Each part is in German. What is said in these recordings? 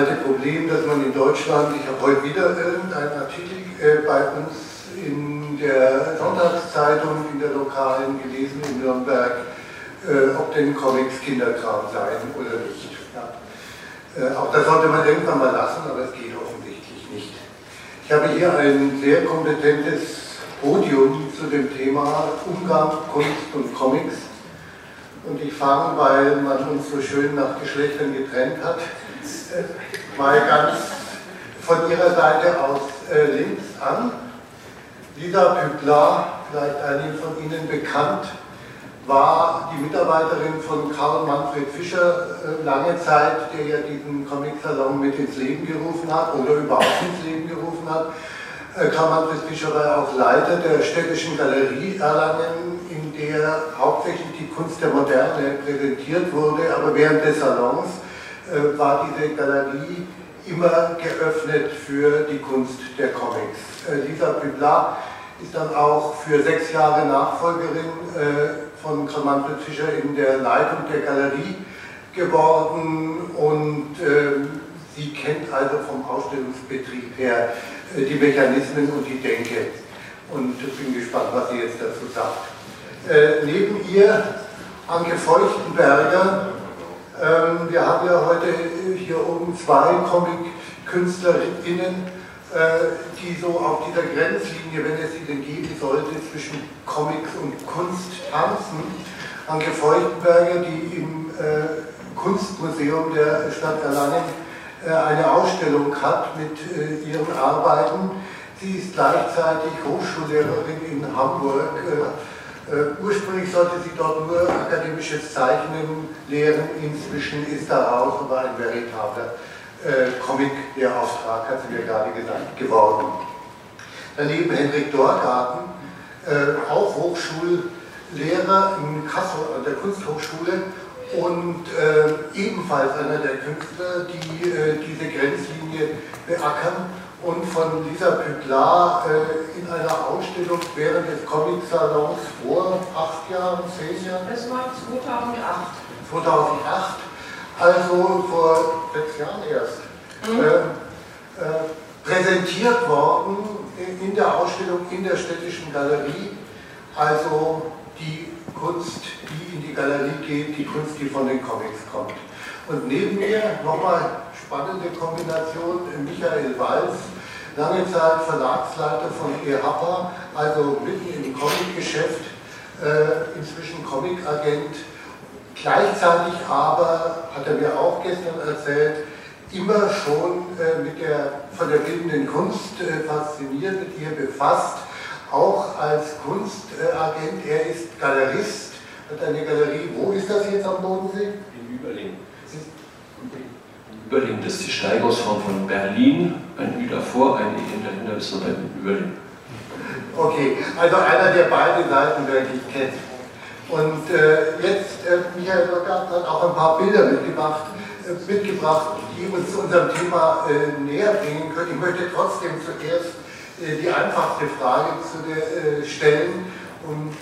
alte Problem, dass man in Deutschland, ich habe heute wieder irgendeinen Artikel äh, bei uns in der Sonntagszeitung, in der lokalen gelesen in Nürnberg, äh, ob denn Comics Kinderkram seien oder nicht. Ja. Äh, auch das sollte man irgendwann mal lassen, aber es geht offensichtlich nicht. Ich habe hier ein sehr kompetentes Podium zu dem Thema Umgang, Kunst und Comics. Und ich fange, weil man uns so schön nach Geschlechtern getrennt hat, mal ganz von Ihrer Seite aus äh, links an. Lisa Pübler, vielleicht einigen von Ihnen bekannt, war die Mitarbeiterin von Karl Manfred Fischer äh, lange Zeit, der ja diesen Comic-Salon mit ins Leben gerufen hat oder überhaupt ins Leben gerufen hat. Äh, Karl Manfred Fischer war auch Leiter der städtischen Galerie Erlangen, in der hauptsächlich die Kunst der Moderne präsentiert wurde, aber während des Salons äh, war diese Galerie immer geöffnet für die Kunst der Comics. Lisa Pübler ist dann auch für sechs Jahre Nachfolgerin von Karl Fischer in der Leitung der Galerie geworden und äh, sie kennt also vom Ausstellungsbetrieb her äh, die Mechanismen und die Denke und bin gespannt, was sie jetzt dazu sagt. Äh, neben ihr Anke Feuchtenberger. Ähm, wir haben ja heute hier oben zwei Comic-KünstlerInnen äh, die so auf dieser Grenzlinie, wenn es sie denn geben sollte, zwischen Comics und Kunst tanzen. Anke Feuchtenberger, die im äh, Kunstmuseum der Stadt Erlangen äh, eine Ausstellung hat mit äh, ihren Arbeiten. Sie ist gleichzeitig Hochschullehrerin in Hamburg. Äh, ursprünglich sollte sie dort nur akademisches Zeichnen lehren, inzwischen ist daraus aber ein veritabler äh, Comic-Lehrauftrag, hat sie mir gerade gesagt, geworden. Daneben Henrik Dorgarten, äh, auch Hochschullehrer in Kassel an der Kunsthochschule und äh, ebenfalls einer der Künstler, die äh, diese Grenzlinie beackern und von Lisa Püglar äh, in einer Ausstellung während des Comic-Salons vor acht Jahren, zehn Jahren? Es war 2008. 2008 also vor sechs Jahren erst, mhm. äh, äh, präsentiert worden in der Ausstellung in der Städtischen Galerie. Also die Kunst, die in die Galerie geht, die Kunst, die von den Comics kommt. Und neben mir nochmal spannende Kombination, Michael Walz, lange Zeit Verlagsleiter von EHAPA, also mitten im Comicgeschäft, äh, inzwischen Comicagent Gleichzeitig aber, hat er mir auch gestern erzählt, immer schon äh, mit der, von der bildenden Kunst äh, fasziniert, mit ihr befasst, auch als Kunstagent. er ist Galerist, hat eine Galerie. Wo ist das jetzt am Bodensee? In Überlingen. Ist die Steigerungsform von Berlin, ein Ü davor, ein E hinterher, bis wir bei Überlingen. Okay, also einer, der beide Seiten wirklich kennt. Und äh, jetzt, äh, Michael Lockart hat auch ein paar Bilder mitgebracht, äh, mitgebracht die uns zu unserem Thema äh, näher bringen können. Ich möchte trotzdem zuerst äh, die einfachste Frage zu der, äh, stellen. Und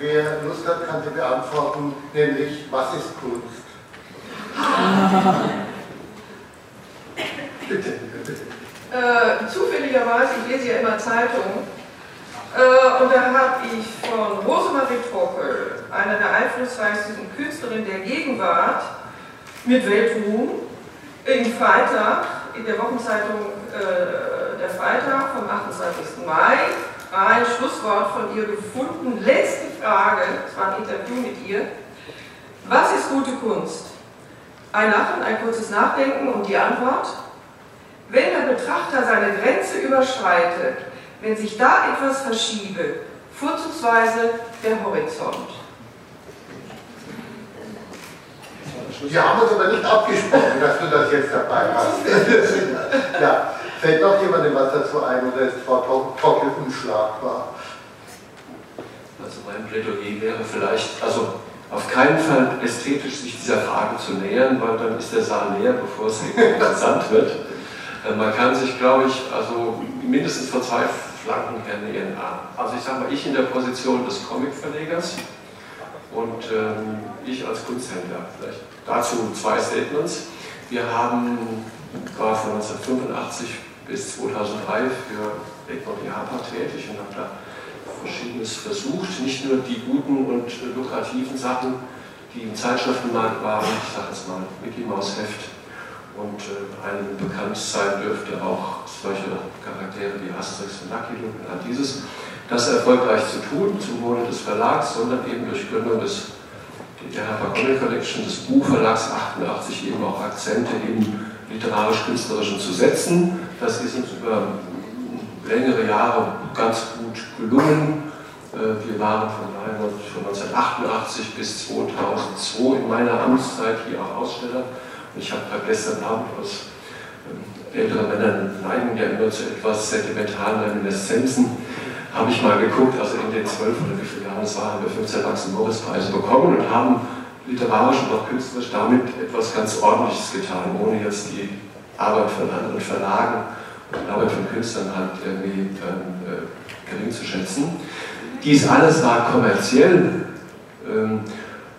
wer Lust hat, kann sie beantworten, nämlich, was ist Kunst? bitte, bitte. zufälligerweise, ich lese ja immer Zeitungen, äh, und da habe ich von Rosemarie Trockel, einer der einflussreichsten Künstlerinnen der Gegenwart, mit Weltruhm, im Freitag, in der Wochenzeitung äh, Der Freitag vom 28. Mai, ein Schlusswort von ihr gefunden. Letzte Frage, es war ein Interview mit ihr. Was ist gute Kunst? Ein Lachen, ein kurzes Nachdenken und die Antwort? Wenn der Betrachter seine Grenze überschreitet, wenn sich da etwas verschiebe, vorzugsweise der Horizont. Wir haben uns aber nicht abgesprochen, dass du das jetzt dabei hast. ja, fällt doch jemandem was dazu ein oder ist Frau Tockel unschlagbar? Also mein Plädoyer wäre vielleicht, also auf keinen Fall ästhetisch sich dieser Frage zu nähern, weil dann ist der Saal leer, bevor es interessant wird. Äh, man kann sich, glaube ich, also mindestens von zwei Flanken her nähern. Also ich sage mal, ich in der Position des Comicverlegers und ähm, ich als Kunsthändler. Vielleicht dazu zwei Statements. Wir haben, war von 1985 bis 2003 für Egmont Japan tätig und habe da Verschiedenes versucht, nicht nur die guten und lukrativen Sachen, die im Zeitschriftenmarkt waren, ich sage jetzt mal Mickey Maus Heft und äh, einem bekannt sein dürfte auch solche Charaktere wie Asterix und Lucky Luke und all dieses, das erfolgreich zu tun, zum Wohle des Verlags, sondern eben durch Gründung des der Harper Comic Collection des Buchverlags 88 eben auch Akzente im literarisch-künstlerischen zu setzen. Das ist uns über längere Jahre ganz gut gelungen. Äh, wir waren von 1988 bis 2002 in meiner Amtszeit hier auch Aussteller. Und ich habe gestern Abend aus ähm, ältere Männer neigen ja immer zu etwas sentimentalen Reminiszenzen, habe ich mal geguckt, also in den zwölf oder wie viele Jahren es war, haben wir 15 Max-Morris-Preise bekommen und haben literarisch und auch künstlerisch damit etwas ganz Ordentliches getan, ohne jetzt die Arbeit von anderen Verlagen und Arbeit von Künstlern halt irgendwie äh, gering zu schätzen. Dies alles war kommerziell ähm,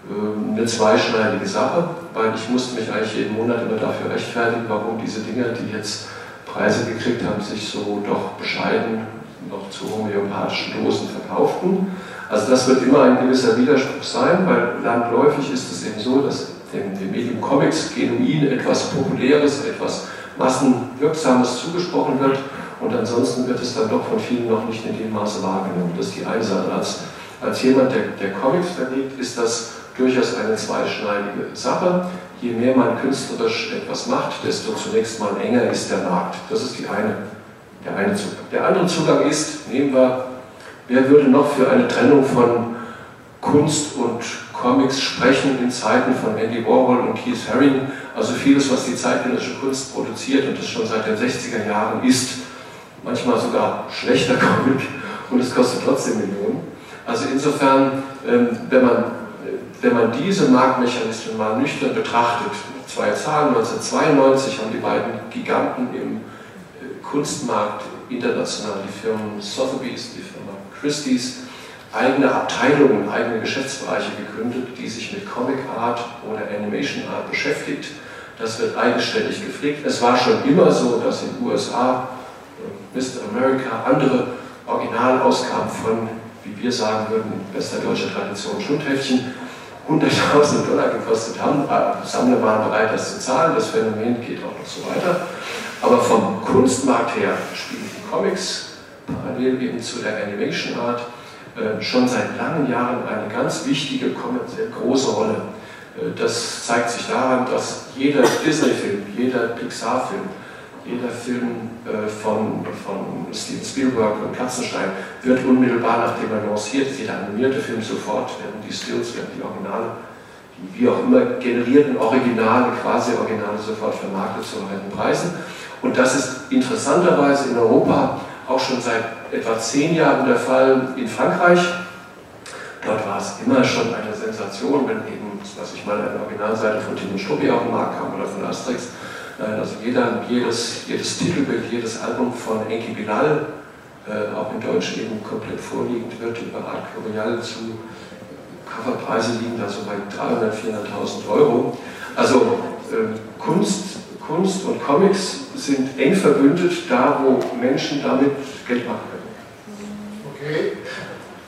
äh, eine zweischneidige Sache, weil ich musste mich eigentlich jeden Monat immer dafür rechtfertigen, warum diese Dinger, die jetzt Preise gekriegt haben, sich so doch bescheiden noch zu homöopathischen Dosen verkauften. Also das wird immer ein gewisser Widerspruch sein, weil landläufig ist es eben so, dass dem, dem Medium Comics genuin etwas Populäres, etwas Massenwirksames zugesprochen wird und ansonsten wird es dann doch von vielen noch nicht in dem Maße wahrgenommen. Das ist die eine Sache. Als, als jemand, der, der Comics verlegt, ist das durchaus eine zweischneidige Sache. Je mehr man künstlerisch etwas macht, desto zunächst mal enger ist der Markt. Das ist die eine, der eine Zugang. Der andere Zugang ist, nehmen wir, wer würde noch für eine Trennung von Kunst und Comics sprechen in Zeiten von Andy Warhol und Keith Haring, also vieles, was die zeitgenössische Kunst produziert und das schon seit den 60er Jahren ist, manchmal sogar schlechter Comic und es kostet trotzdem Millionen. Also insofern, ähm, wenn man, wenn man diese Marktmechanismen mal nüchtern betrachtet, zwei Zahlen, 1992 haben die beiden Giganten im äh, Kunstmarkt international, die Firmen Sotheby's, die Firma Christie's, eigene Abteilungen, eigene Geschäftsbereiche gegründet, die sich mit Comic Art oder Animation Art beschäftigt. Das wird eigenständig gepflegt. Es war schon immer so, dass in den USA Mr. America andere Originalausgaben von, wie wir sagen würden, bester deutscher Tradition Schundheftchen, 100.000 Dollar gekostet haben. Sammler waren bereit, das zu zahlen. Das Phänomen geht auch noch so weiter. Aber vom Kunstmarkt her spielen die Comics parallel eben zu der Animation Art äh, schon seit langen Jahren eine ganz wichtige, große Rolle. Äh, das zeigt sich daran, dass jeder Disney-Film, jeder Pixar-Film, jeder Film äh, von, von Steven Spielberg und Katzenstein wird unmittelbar, nachdem er lanciert ist, jeder animierte Film sofort, werden die Stills, werden die Originale, die wie auch immer generierten Originale, quasi Originale sofort vermarktet zu alten Preisen. Und das ist interessanterweise in Europa auch schon seit etwa zehn Jahren der Fall in Frankreich. Dort war es immer schon eine Sensation, wenn eben, was ich mal, eine Originalseite von Timo Struppi auf den Markt kam oder von Asterix, also jeder, jedes, jedes Titelbild, jedes Album von Enki Bilal, äh, auch in Deutsch eben komplett vorliegend wird, über Art Royal zu Coverpreise liegen da so bei 300.000, 400.000 Euro. Also äh, Kunst, Kunst und Comics sind eng verbündet, da wo Menschen damit Geld machen können. Okay,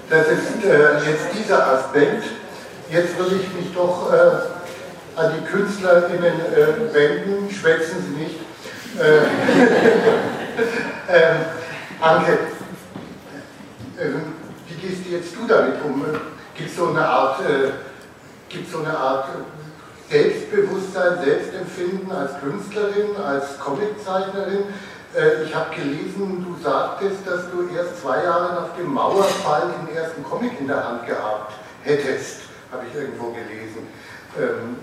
das ist äh, jetzt dieser Aspekt. Jetzt will ich mich doch äh, an die KünstlerInnen äh, wenden, schwätzen Sie nicht. Äh, äh, Anke, ähm, wie gehst du jetzt du damit um? Gibt es so eine Art, äh, gibt so eine Art Selbstbewusstsein, Selbstempfinden als Künstlerin, als Comiczeichnerin? Äh, ich habe gelesen, du sagtest, dass du erst zwei Jahre nach dem Mauerfall den ersten Comic in der Hand gehabt hättest, habe ich irgendwo gelesen. Ähm,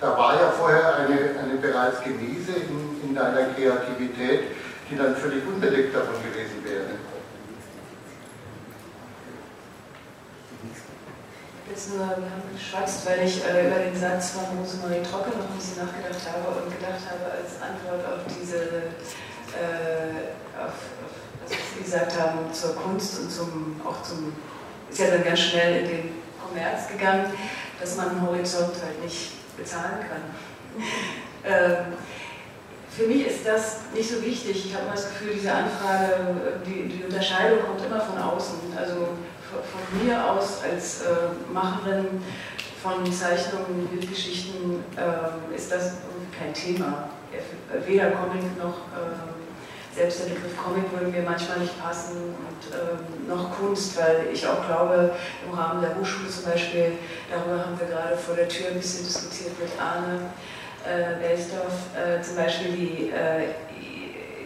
da war ja vorher eine, eine bereits Genese in, in deiner Kreativität, die dann völlig unbedeckt davon gewesen wäre. nur, wir haben geschwatzt, weil ich äh, über den Satz von Rosemarie Trocke noch ein bisschen nachgedacht habe und gedacht habe als Antwort auf diese, auf, auf das, was Sie gesagt haben, zur Kunst und zum, auch zum, ist ja dann ganz schnell in den Kommerz gegangen, dass man einen Horizont halt nicht bezahlen kann. ähm, für mich ist das nicht so wichtig. Ich habe immer das Gefühl, diese Anfrage, die, die Unterscheidung kommt immer von außen. Also von mir aus als äh, Macherin von Zeichnungen, Bildgeschichten äh, ist das kein Thema. Weder Comic noch, äh, selbst der Begriff Comic würde mir manchmal nicht passen und ähm, noch Kunst, weil ich auch glaube, im Rahmen der Hochschule zum Beispiel, darüber haben wir gerade vor der Tür ein bisschen diskutiert mit Arne äh, Welsdorf, äh, zum Beispiel die äh,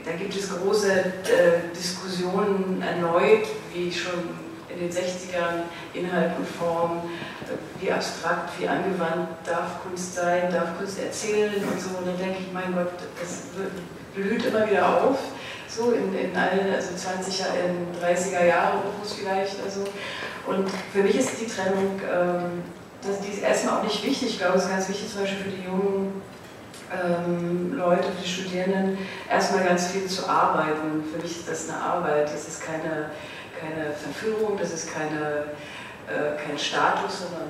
da gibt es große äh, Diskussionen erneut, wie schon in den 60ern Inhalt und Form, wie abstrakt, wie angewandt darf Kunst sein, darf Kunst erzählen und so. Und dann denke ich, mein Gott, das blüht immer wieder auf, so in, in allen, also 20er, in 30er Jahre Opus vielleicht. Also. Und für mich ist die Trennung, ähm, das, die ist erstmal auch nicht wichtig. Ich glaube, es ist ganz wichtig, zum Beispiel für die jungen ähm, Leute, für die Studierenden, erstmal ganz viel zu arbeiten. Für mich ist das eine Arbeit, das ist keine keine Verführung, das ist keine, äh, kein Status, sondern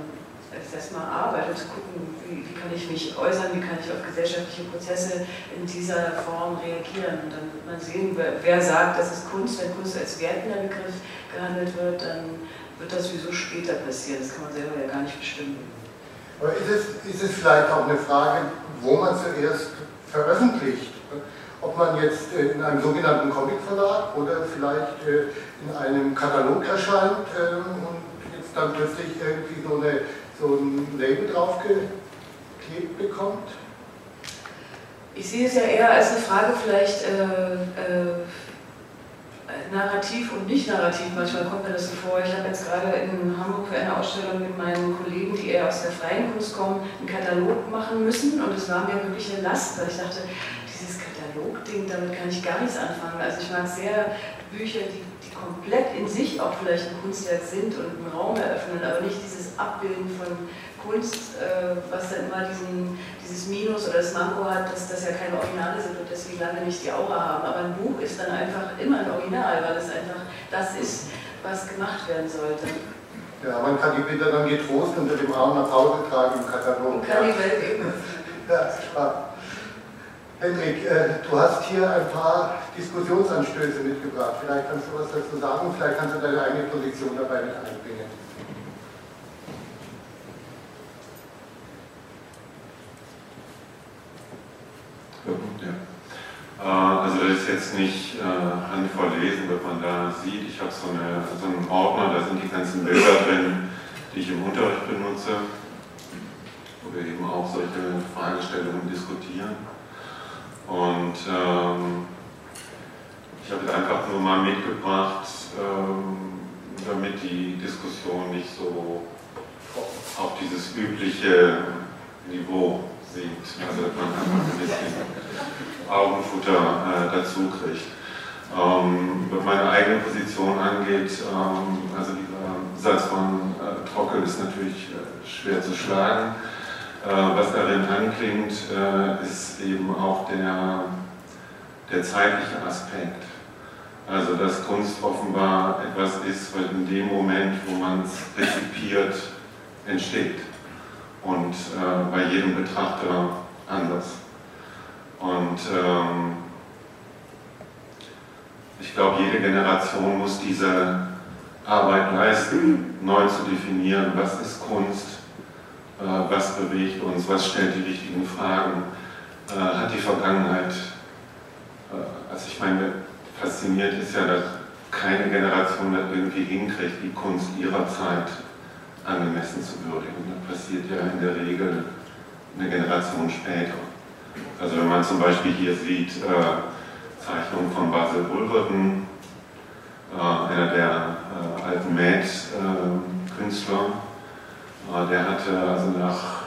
ist erstmal Arbeit und zu gucken, wie, wie, kann ich mich äußern, wie kann ich auf gesellschaftliche Prozesse in dieser Form reagieren. Und dann wird man sehen, wer, wer sagt, das ist Kunst, wenn Kunst als wertender Begriff gehandelt wird, dann wird das sowieso später passieren. Das kann man selber ja gar nicht bestimmen. Aber ist es, ist es vielleicht auch eine Frage, wo man zuerst veröffentlicht? Ob man jetzt in einem sogenannten Comicverlag oder vielleicht äh, in einem Katalog erscheint ähm, und jetzt dann plötzlich irgendwie so, eine, so ein Label draufgeklebt bekommt? Ich sehe es ja eher als eine Frage vielleicht äh, äh, narrativ und nicht narrativ. Manchmal kommt mir das so vor. Ich habe jetzt gerade in Hamburg für eine Ausstellung mit meinen Kollegen, die eher aus der freien Kunst kommen, einen Katalog machen müssen und es war mir wirklich eine Last, weil ich dachte, Katalogding, damit kann ich gar nichts anfangen. Also ich mag sehr Bücher, die, die komplett in sich auch vielleicht ein Kunstwerk sind und einen Raum eröffnen, aber nicht dieses Abbilden von Kunst, äh, was dann immer diesen, dieses Minus oder das Manko hat, dass das ja keine Originale sind und deswegen lange nicht die Aura haben. Aber ein Buch ist dann einfach immer ein Original, weil es einfach das ist, was gemacht werden sollte. Ja, man kann die Bilder dann getrost unter dem Arm nach Hause tragen im Katalog. Und kann ja. die Welt eben. Ja, spannend. Hendrik, äh, du hast hier ein paar Diskussionsanstöße mitgebracht. Vielleicht kannst du was dazu sagen, vielleicht kannst du deine eigene Position dabei mit einbringen. Ja. Äh, also das ist jetzt nicht äh, handvoll lesen, was man da sieht. Ich habe so, so einen Ordner, da sind die ganzen Bilder drin, die ich im Unterricht benutze, wo wir eben auch solche Fragestellungen diskutieren. Und ähm, ich habe es einfach nur mal mitgebracht, ähm, damit die Diskussion nicht so auf dieses übliche Niveau sinkt. Also dass man einfach ein bisschen Augenfutter äh, dazu kriegt. Ähm, was meine eigene Position angeht, ähm, also dieser Satz von äh, Trockel ist natürlich äh, schwer zu schlagen. Äh, was darin anklingt, äh, ist eben auch der, der zeitliche Aspekt. Also dass Kunst offenbar etwas ist, was in dem Moment, wo man es rezipiert, entsteht. Und äh, bei jedem Betrachter anders. Und ähm, ich glaube, jede Generation muss diese Arbeit leisten, neu zu definieren, was ist Kunst, was bewegt uns, was stellt die richtigen Fragen, äh, hat die Vergangenheit, äh, also ich meine, fasziniert ist ja, dass keine Generation das irgendwie hinkriegt, die Kunst ihrer Zeit angemessen zu würdigen. Das passiert ja in der Regel eine Generation später. Also wenn man zum Beispiel hier sieht, äh, Zeichnungen von Basil Ulverton, äh, einer der äh, alten Maid-Künstler, der hatte also nach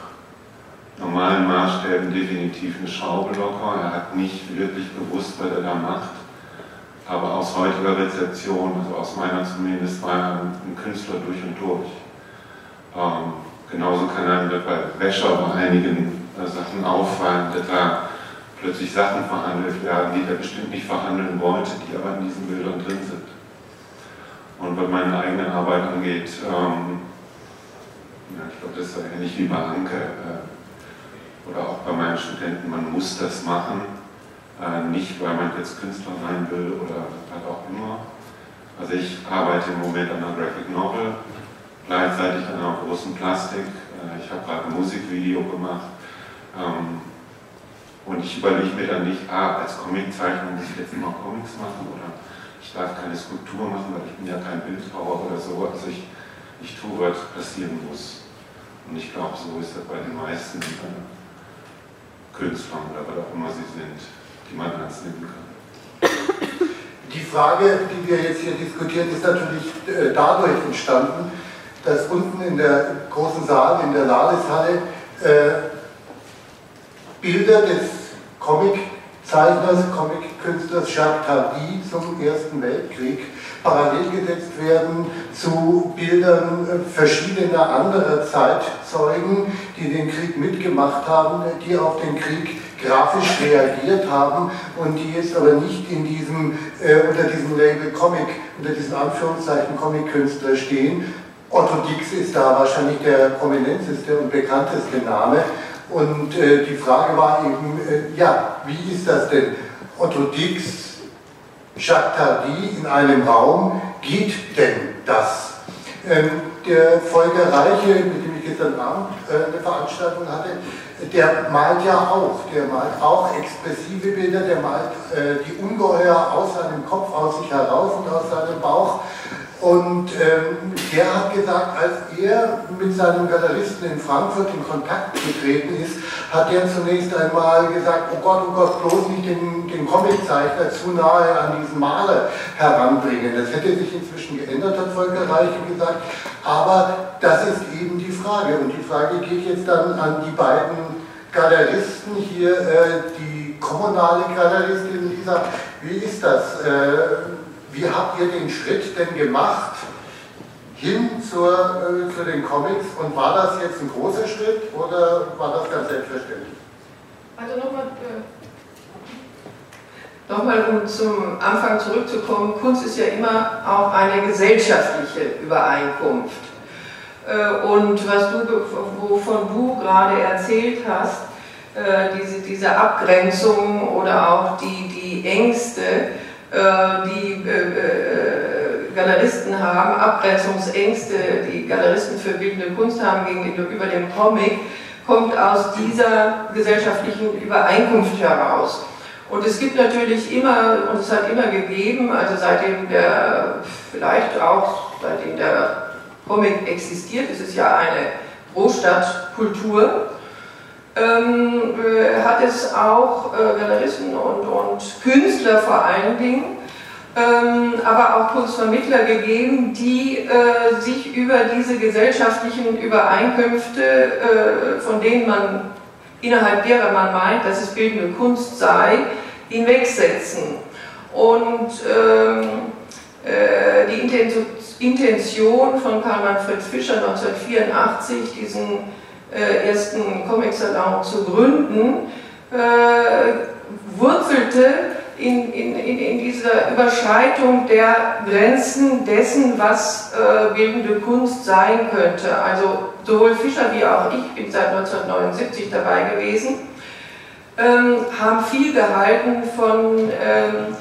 normalen Maßstäben definitiv eine Schraube locker. Er hat nicht wirklich gewusst, was er da macht. Aber aus heutiger Rezeption, also aus meiner zumindest, war er ein Künstler durch und durch. Ähm, genauso kann einem bei Wäscher bei einigen äh, Sachen auffallen, dass da plötzlich Sachen verhandelt werden, die er bestimmt nicht verhandeln wollte, die aber in diesen Bildern drin sind. Und was meine eigene Arbeit angeht, ähm, ja, ich glaube, das ist ähnlich wie bei Anke äh, oder auch bei meinen Studenten, man muss das machen, äh, nicht weil man jetzt Künstler sein will oder was auch immer. Also ich arbeite im Moment an einer Graphic Novel, gleichzeitig an einer großen Plastik. Äh, ich habe gerade ein Musikvideo gemacht. Ähm, und ich überlege mir dann nicht, ah, als Comiczeichner muss ich jetzt immer Comics machen oder ich darf keine Skulptur machen, weil ich bin ja kein Bildhauer oder so. Also ich, ich tue, was passieren muss. Und ich glaube, so ist das bei den meisten Künstlern oder was auch immer sie sind, die man ernst nehmen kann. Die Frage, die wir jetzt hier diskutieren, ist natürlich äh, dadurch entstanden, dass unten in der großen Saal, in der Ladeshalle, äh, Bilder des Comiczeichners, Comickünstlers Jacques Tardy zum Ersten Weltkrieg parallel gesetzt werden zu Bildern verschiedener anderer Zeitzeugen, die den Krieg mitgemacht haben, die auf den Krieg grafisch reagiert haben und die jetzt aber nicht in diesem, äh, unter diesem Label Comic, unter diesem Anführungszeichen Comic-Künstler stehen. Otto Dix ist da wahrscheinlich der prominenteste und bekannteste Name. Und äh, die Frage war eben, äh, ja, wie ist das denn? Otto Dix, Tardy in einem Raum, geht denn das? Ähm, der Volker Reiche, mit dem ich gestern Abend äh, eine Veranstaltung hatte, der malt ja auch, der malt auch expressive Bilder, der malt äh, die Ungeheuer aus seinem Kopf, aus sich heraus und aus seinem Bauch. Und ähm, der hat gesagt, als er mit seinem Galeristen in Frankfurt in Kontakt getreten ist, hat er zunächst einmal gesagt, oh Gott, oh Gott, bloß nicht den, den Comiczeichner zu nahe an diesen Maler heranbringen. Das hätte sich inzwischen geändert, hat Volker Reiche gesagt. Aber das ist eben die Frage. Und die Frage geht jetzt dann an die beiden Galeristen hier, äh, die kommunale Galeristin Lisa. Wie ist das? Äh, wie habt ihr den Schritt denn gemacht hin zur, äh, zu den Comics und war das jetzt ein großer Schritt oder war das ganz selbstverständlich? Also nochmal, äh, nochmal um zum Anfang zurückzukommen, Kunst ist ja immer auch eine gesellschaftliche Übereinkunft. Äh, und was du, wovon du gerade erzählt hast, äh, diese, diese Abgrenzung oder auch die, die Ängste, die äh, äh, Galeristen haben, Abgrenzungsängste, die Galeristen für bildende Kunst haben gegenüber dem Comic, kommt aus dieser gesellschaftlichen Übereinkunft heraus. Und es gibt natürlich immer, und es hat immer gegeben, also seitdem der, vielleicht auch seitdem der Comic existiert, es ist ja eine Großstadtkultur, ähm, äh, hat es auch äh, Galeristen und, und, Künstler vor allen Dingen, ähm, aber auch Kunstvermittler gegeben, die äh, sich über diese gesellschaftlichen Übereinkünfte, äh, von denen man innerhalb derer man meint, dass es bildende Kunst sei, hinwegsetzen. Und ähm, äh, die Intention von Karl Manfred Fischer 1984, diesen äh, ersten Comic-Salon zu gründen, äh, wurzelte in, in, in, dieser Überschreitung der Grenzen dessen, was äh, bildende Kunst sein könnte. Also sowohl Fischer wie auch ich, bin seit 1979 dabei gewesen, ähm, haben viel gehalten von ähm,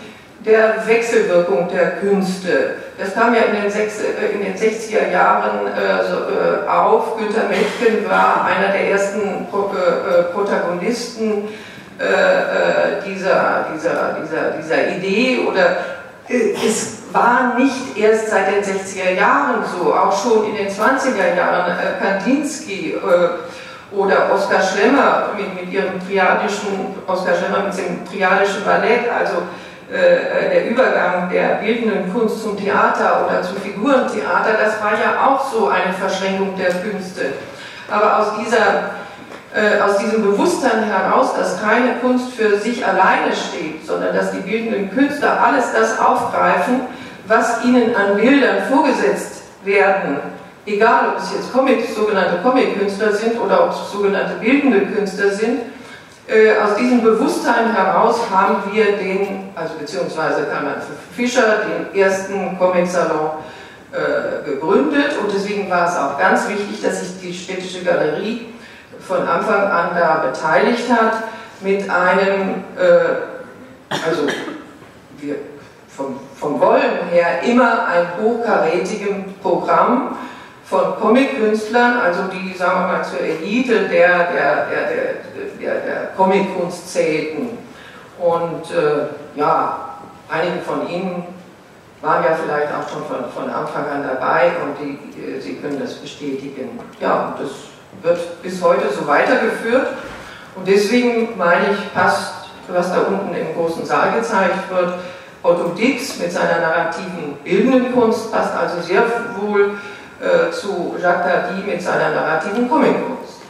der Wechselwirkung der Künste. Das kam ja in den, sechs, äh, in den 60er Jahren äh, äh, auf. Günter Metken war einer der ersten Pro, Protagonisten dieser, dieser, dieser, dieser Idee oder es war nicht erst seit den 60er Jahren so, auch schon in den 20er Jahren Kandinsky oder Oskar Schlemmer mit, mit ihrem triadischen, Oskar Schlemmer mit dem triadischen Ballett, also der Übergang der bildenden Kunst zum Theater oder zum Figurentheater, das war ja auch so eine Verschränkung der Künste. Aber aus, dieser, äh, aus diesem Bewusstsein heraus, dass keine Kunst für sich alleine steht, sondern dass die bildenden Künstler alles das aufgreifen, was ihnen an Bildern vorgesetzt werden egal ob es jetzt Comic, sogenannte Comic-Künstler sind oder ob es sogenannte bildende Künstler sind, äh, aus diesem Bewusstsein heraus haben wir den, also beziehungsweise Karl Fischer, den ersten Comic-Salon äh, gegründet. Und deswegen war es auch ganz wichtig, dass sich die Städtische Galerie von Anfang an da beteiligt hat mit einem, äh, also wir vom, vom Wollen her immer ein hochkarätigem Programm von Comic-Künstlern, also die, sagen wir mal, zur Elite der, der, der, der, der Comic-Kunst zählten. Und äh, ja, einige von Ihnen waren ja vielleicht auch schon von, von Anfang an dabei und die, äh, Sie können das bestätigen. Ja, das wird bis heute so weitergeführt. Und deswegen meine ich, passt, was da unten im großen Saal gezeigt wird, Otto Dix mit seiner narrativen bildenden Kunst passt also sehr wohl äh, zu Jacques Tardy mit seiner narrativen Comic-Kunst.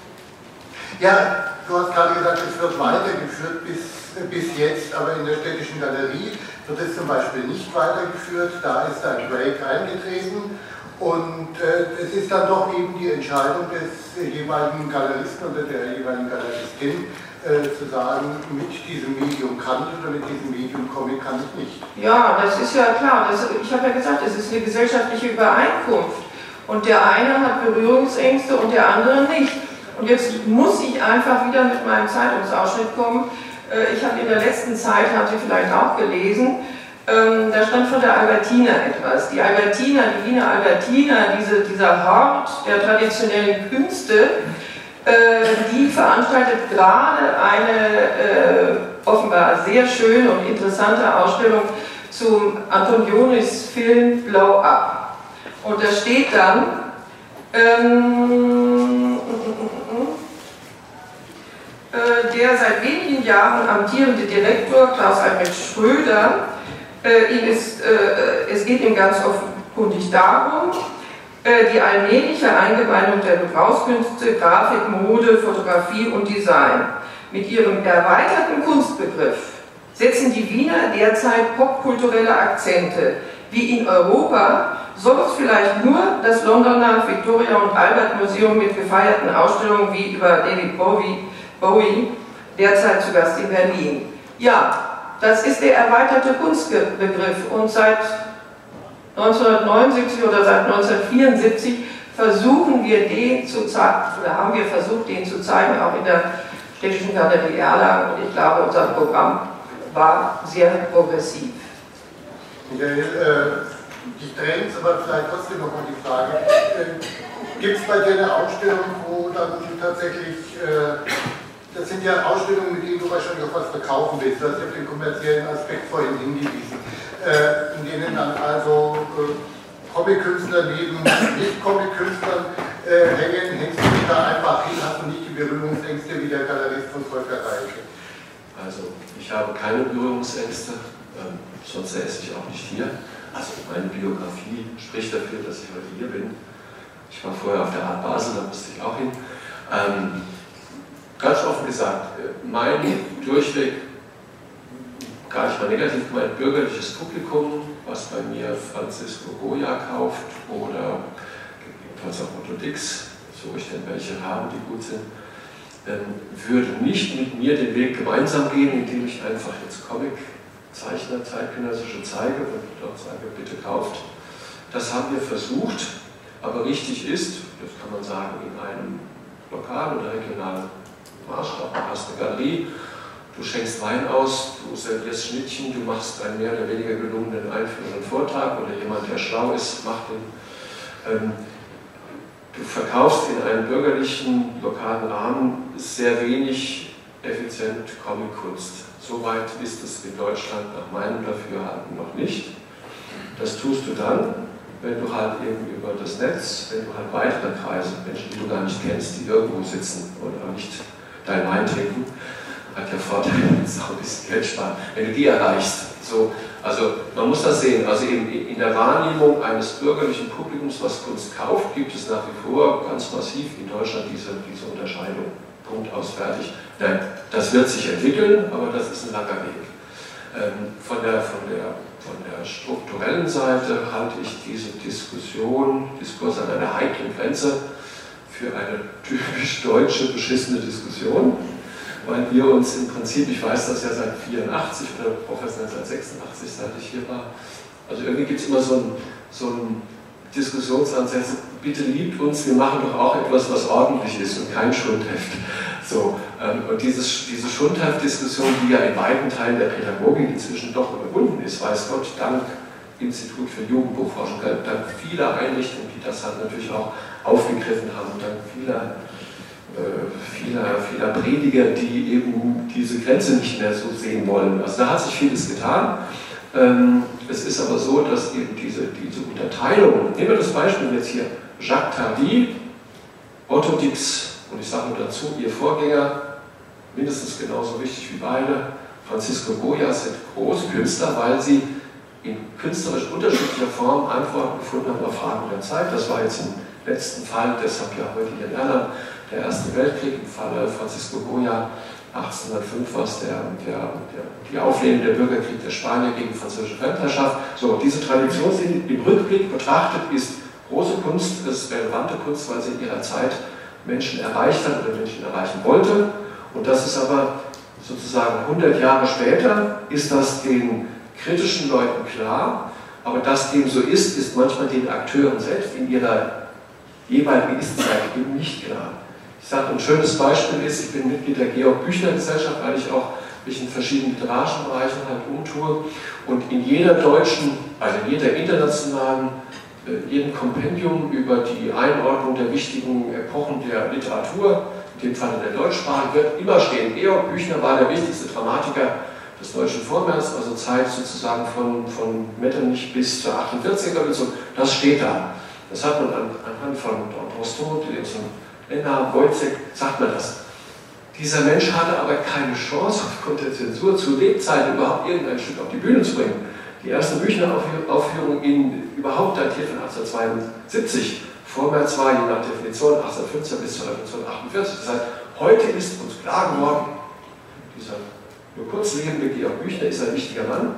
Ja, du hast gerade gesagt, es wird weitergeführt bis, bis jetzt, aber in der städtischen Galerie wird es zum Beispiel nicht weitergeführt. Da ist ein Break eingetreten und äh, es ist dann doch eben die Entscheidung des jeweiligen Galeristen oder der jeweiligen Galeristin, äh, zu sagen, mit diesem Medium kann ich oder mit diesem Medium Comic kann ich nicht. Ja, das ist ja klar. Das, ich habe ja gesagt, es ist eine gesellschaftliche Übereinkunft. Und der eine hat Berührungsängste und der andere nicht. Und jetzt muss ich einfach wieder mit meinem Zeitungsausschnitt kommen. Äh, ich habe in der letzten Zeit, habt ihr vielleicht auch gelesen, ähm, da stand von der Albertina etwas. Die Albertina, die Wiener Albertina, diese, dieser Hort der traditionellen Künste, äh, die veranstaltet gerade eine äh, offenbar sehr schöne und interessante Ausstellung zum Antonionis-Film Blow Up. Und da steht dann, ähm, äh, der seit wenigen Jahren amtierende Direktor Klaus Albert Schröder äh, ihm ist, äh, es geht ihm ganz offenkundig darum, äh, die allmähliche Eingeweihung der Gebrauchskünste, Grafik, Mode, Fotografie und Design. Mit ihrem erweiterten Kunstbegriff setzen die Wiener derzeit popkulturelle Akzente. Wie in Europa es vielleicht nur das Londoner Victoria und Albert Museum mit gefeierten Ausstellungen wie über David Bowie, Bowie derzeit zu Gast in Berlin. Ja, das ist der erweiterte Kunstbegriff und seit 1979 oder seit 1974 versuchen wir den zu zeigen, oder haben wir versucht, den zu zeigen, auch in der Städtischen Galerie Erlangen und ich glaube, unser Programm war sehr progressiv. Äh, ich dränge aber vielleicht trotzdem nochmal die Frage, äh, gibt es bei dir eine Ausstellung, wo dann tatsächlich äh, das sind ja Ausstellungen, mit denen du wahrscheinlich auch was verkaufen willst. Du hast ja auf den kommerziellen Aspekt vorhin hingewiesen. In denen dann also Comic-Künstler neben Nicht-Comic-Künstlern hängen, hängst du dich da einfach hin, hast du nicht die Berührungsängste wie der Galerist von Volker Reicke. Also, ich habe keine Berührungsängste, ähm, sonst säße ich auch nicht hier. Also, meine Biografie spricht dafür, dass ich heute hier bin. Ich war vorher auf der Art Basel, da musste ich auch hin. Ähm, ganz offen gesagt, mein durchweg, gar nicht mal negativ gemeint, bürgerliches Publikum, was bei mir Francisco Goya kauft oder gegebenenfalls auch Otto Dix, so ich denn welche habe, die gut sind, ähm, würde nicht mit mir den Weg gemeinsam gehen, indem ich einfach jetzt Comic-Zeichner, zeitgenössische zeige und dort sage, bitte kauft. Das haben wir versucht, aber richtig ist, das kann man sagen, in einem lokal oder regionalen Maßstab. Du hast eine Galerie, du schenkst Wein aus, du servierst Schnittchen, du machst einen mehr oder weniger gelungenen einführenden Vortrag oder jemand, der schlau ist, macht den. Ähm, du verkaufst in einem bürgerlichen, lokalen Rahmen sehr wenig effizient Comic-Kunst. Soweit ist es in Deutschland nach meinem Dafürhalten noch nicht. Das tust du dann, wenn du halt eben über das Netz, wenn du halt weitere Kreise, Menschen, die du gar nicht kennst, die irgendwo sitzen oder nicht dein Wein trinken, hat ja Vorteile, das auch ein bisschen Geld sparen, wenn du die erreichst. So, also man muss das sehen, also in, in der Wahrnehmung eines bürgerlichen Publikums, was Kunst kauft, gibt es nach wie vor ganz massiv in Deutschland diese, diese Unterscheidung. Aus, fertig. Nein, das wird sich entwickeln, aber das ist ein langer Weg. Ähm, von, der, von, der, von der strukturellen Seite halte ich diese Diskussion, Diskurs an einer heiklen Grenze, für eine typisch deutsche beschissene Diskussion, weil wir uns im Prinzip, ich weiß das ja seit 84 oder professionell seit 86, seit ich hier war, also irgendwie gibt es immer so ein, so ein Diskussionsansatz, bitte liebt uns, wir machen doch auch etwas, was ordentlich ist und kein Schundheft. So, ähm, und dieses, diese Schundheft-Diskussion, die ja in weiten Teilen der Pädagogik inzwischen doch überwunden ist, weiß Gott, dank Institut für Jugendbuchforschung, dank vieler Einrichtungen, die das halt natürlich auch aufgegriffen haben, dank vieler, äh, vieler, vieler Prediger, die eben diese Grenze nicht mehr so sehen wollen. Also da hat sich vieles getan. Ähm, es ist aber so, dass eben diese, diese Unterteilung, nehmen wir das Beispiel jetzt hier, Jacques Tardy, Otto Dix und ich sage nur dazu, ihr Vorgänger, mindestens genauso wichtig wie beide, Francisco Goya, sind große Künstler, weil sie in künstlerisch unterschiedlicher Form Antworten gefunden haben auf Fragen der Zeit. Das war jetzt im letzten Fall, deshalb ja heute hier in Erlangen, der Erste Weltkrieg, im Falle Francisco Goya 1805 war es der, der, der, die Auflehnung der Bürgerkrieg der Spanier gegen französische Fremdherrschaft. So, diese Tradition im Rückblick betrachtet ist große Kunst, ist relevante Kunst, weil sie in ihrer Zeit Menschen erreicht hat oder Menschen erreichen wollte. Und das ist aber sozusagen 100 Jahre später, ist das den kritischen Leuten klar, aber dass dem so ist, ist manchmal den Akteuren selbst in ihrer jeweiligen Ist-Zeit eben nicht klar. Ich sage, ein schönes Beispiel ist, ich bin Mitglied der Georg-Büchner-Gesellschaft, weil ich auch mich in verschiedenen literarischen Bereichen halt umtue und in jeder deutschen, also in jeder internationalen, äh, jedem Kompendium über die Einordnung der wichtigen Epochen der Literatur, in dem Fall der Deutschsprache, wird immer stehen, Georg Büchner war der wichtigste Dramatiker des deutschen Vormärz, also Zeit sozusagen von, von Metternich bis zur 48er Revolution, das steht da. Das hat man anhand von Rostow, Edson Lennart, Wojcek, sagt man das. Dieser Mensch hatte aber keine Chance aufgrund der Zensur zu Lebzeiten überhaupt irgendein Stück auf die Bühne zu bringen. Die erste Büchner-Aufführung in überhaupt datiert von 1872. Vormärz war je nach Definition 1815 bis zur Revolution 48. Das heißt, heute ist uns klar geworden, dieser nur kurz lebende Georg Büchner ist ein wichtiger Mann.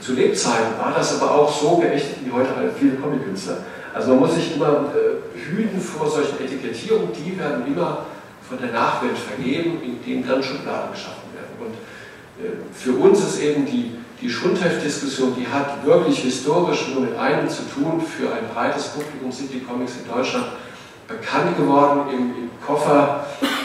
Zu Lebzeiten war das aber auch so geächtet wie heute halt viele Comic-Künstler. Also man muss sich immer äh, hüten vor solchen Etikettierungen, die werden immer von der Nachwelt vergeben, in denen dann Schubladen geschaffen werden. Und äh, für uns ist eben die, die Schundheft-Diskussion, die hat wirklich historisch nur mit einem zu tun, für ein breites Publikum sind die Comics in Deutschland bekannt geworden. Im, im Koffer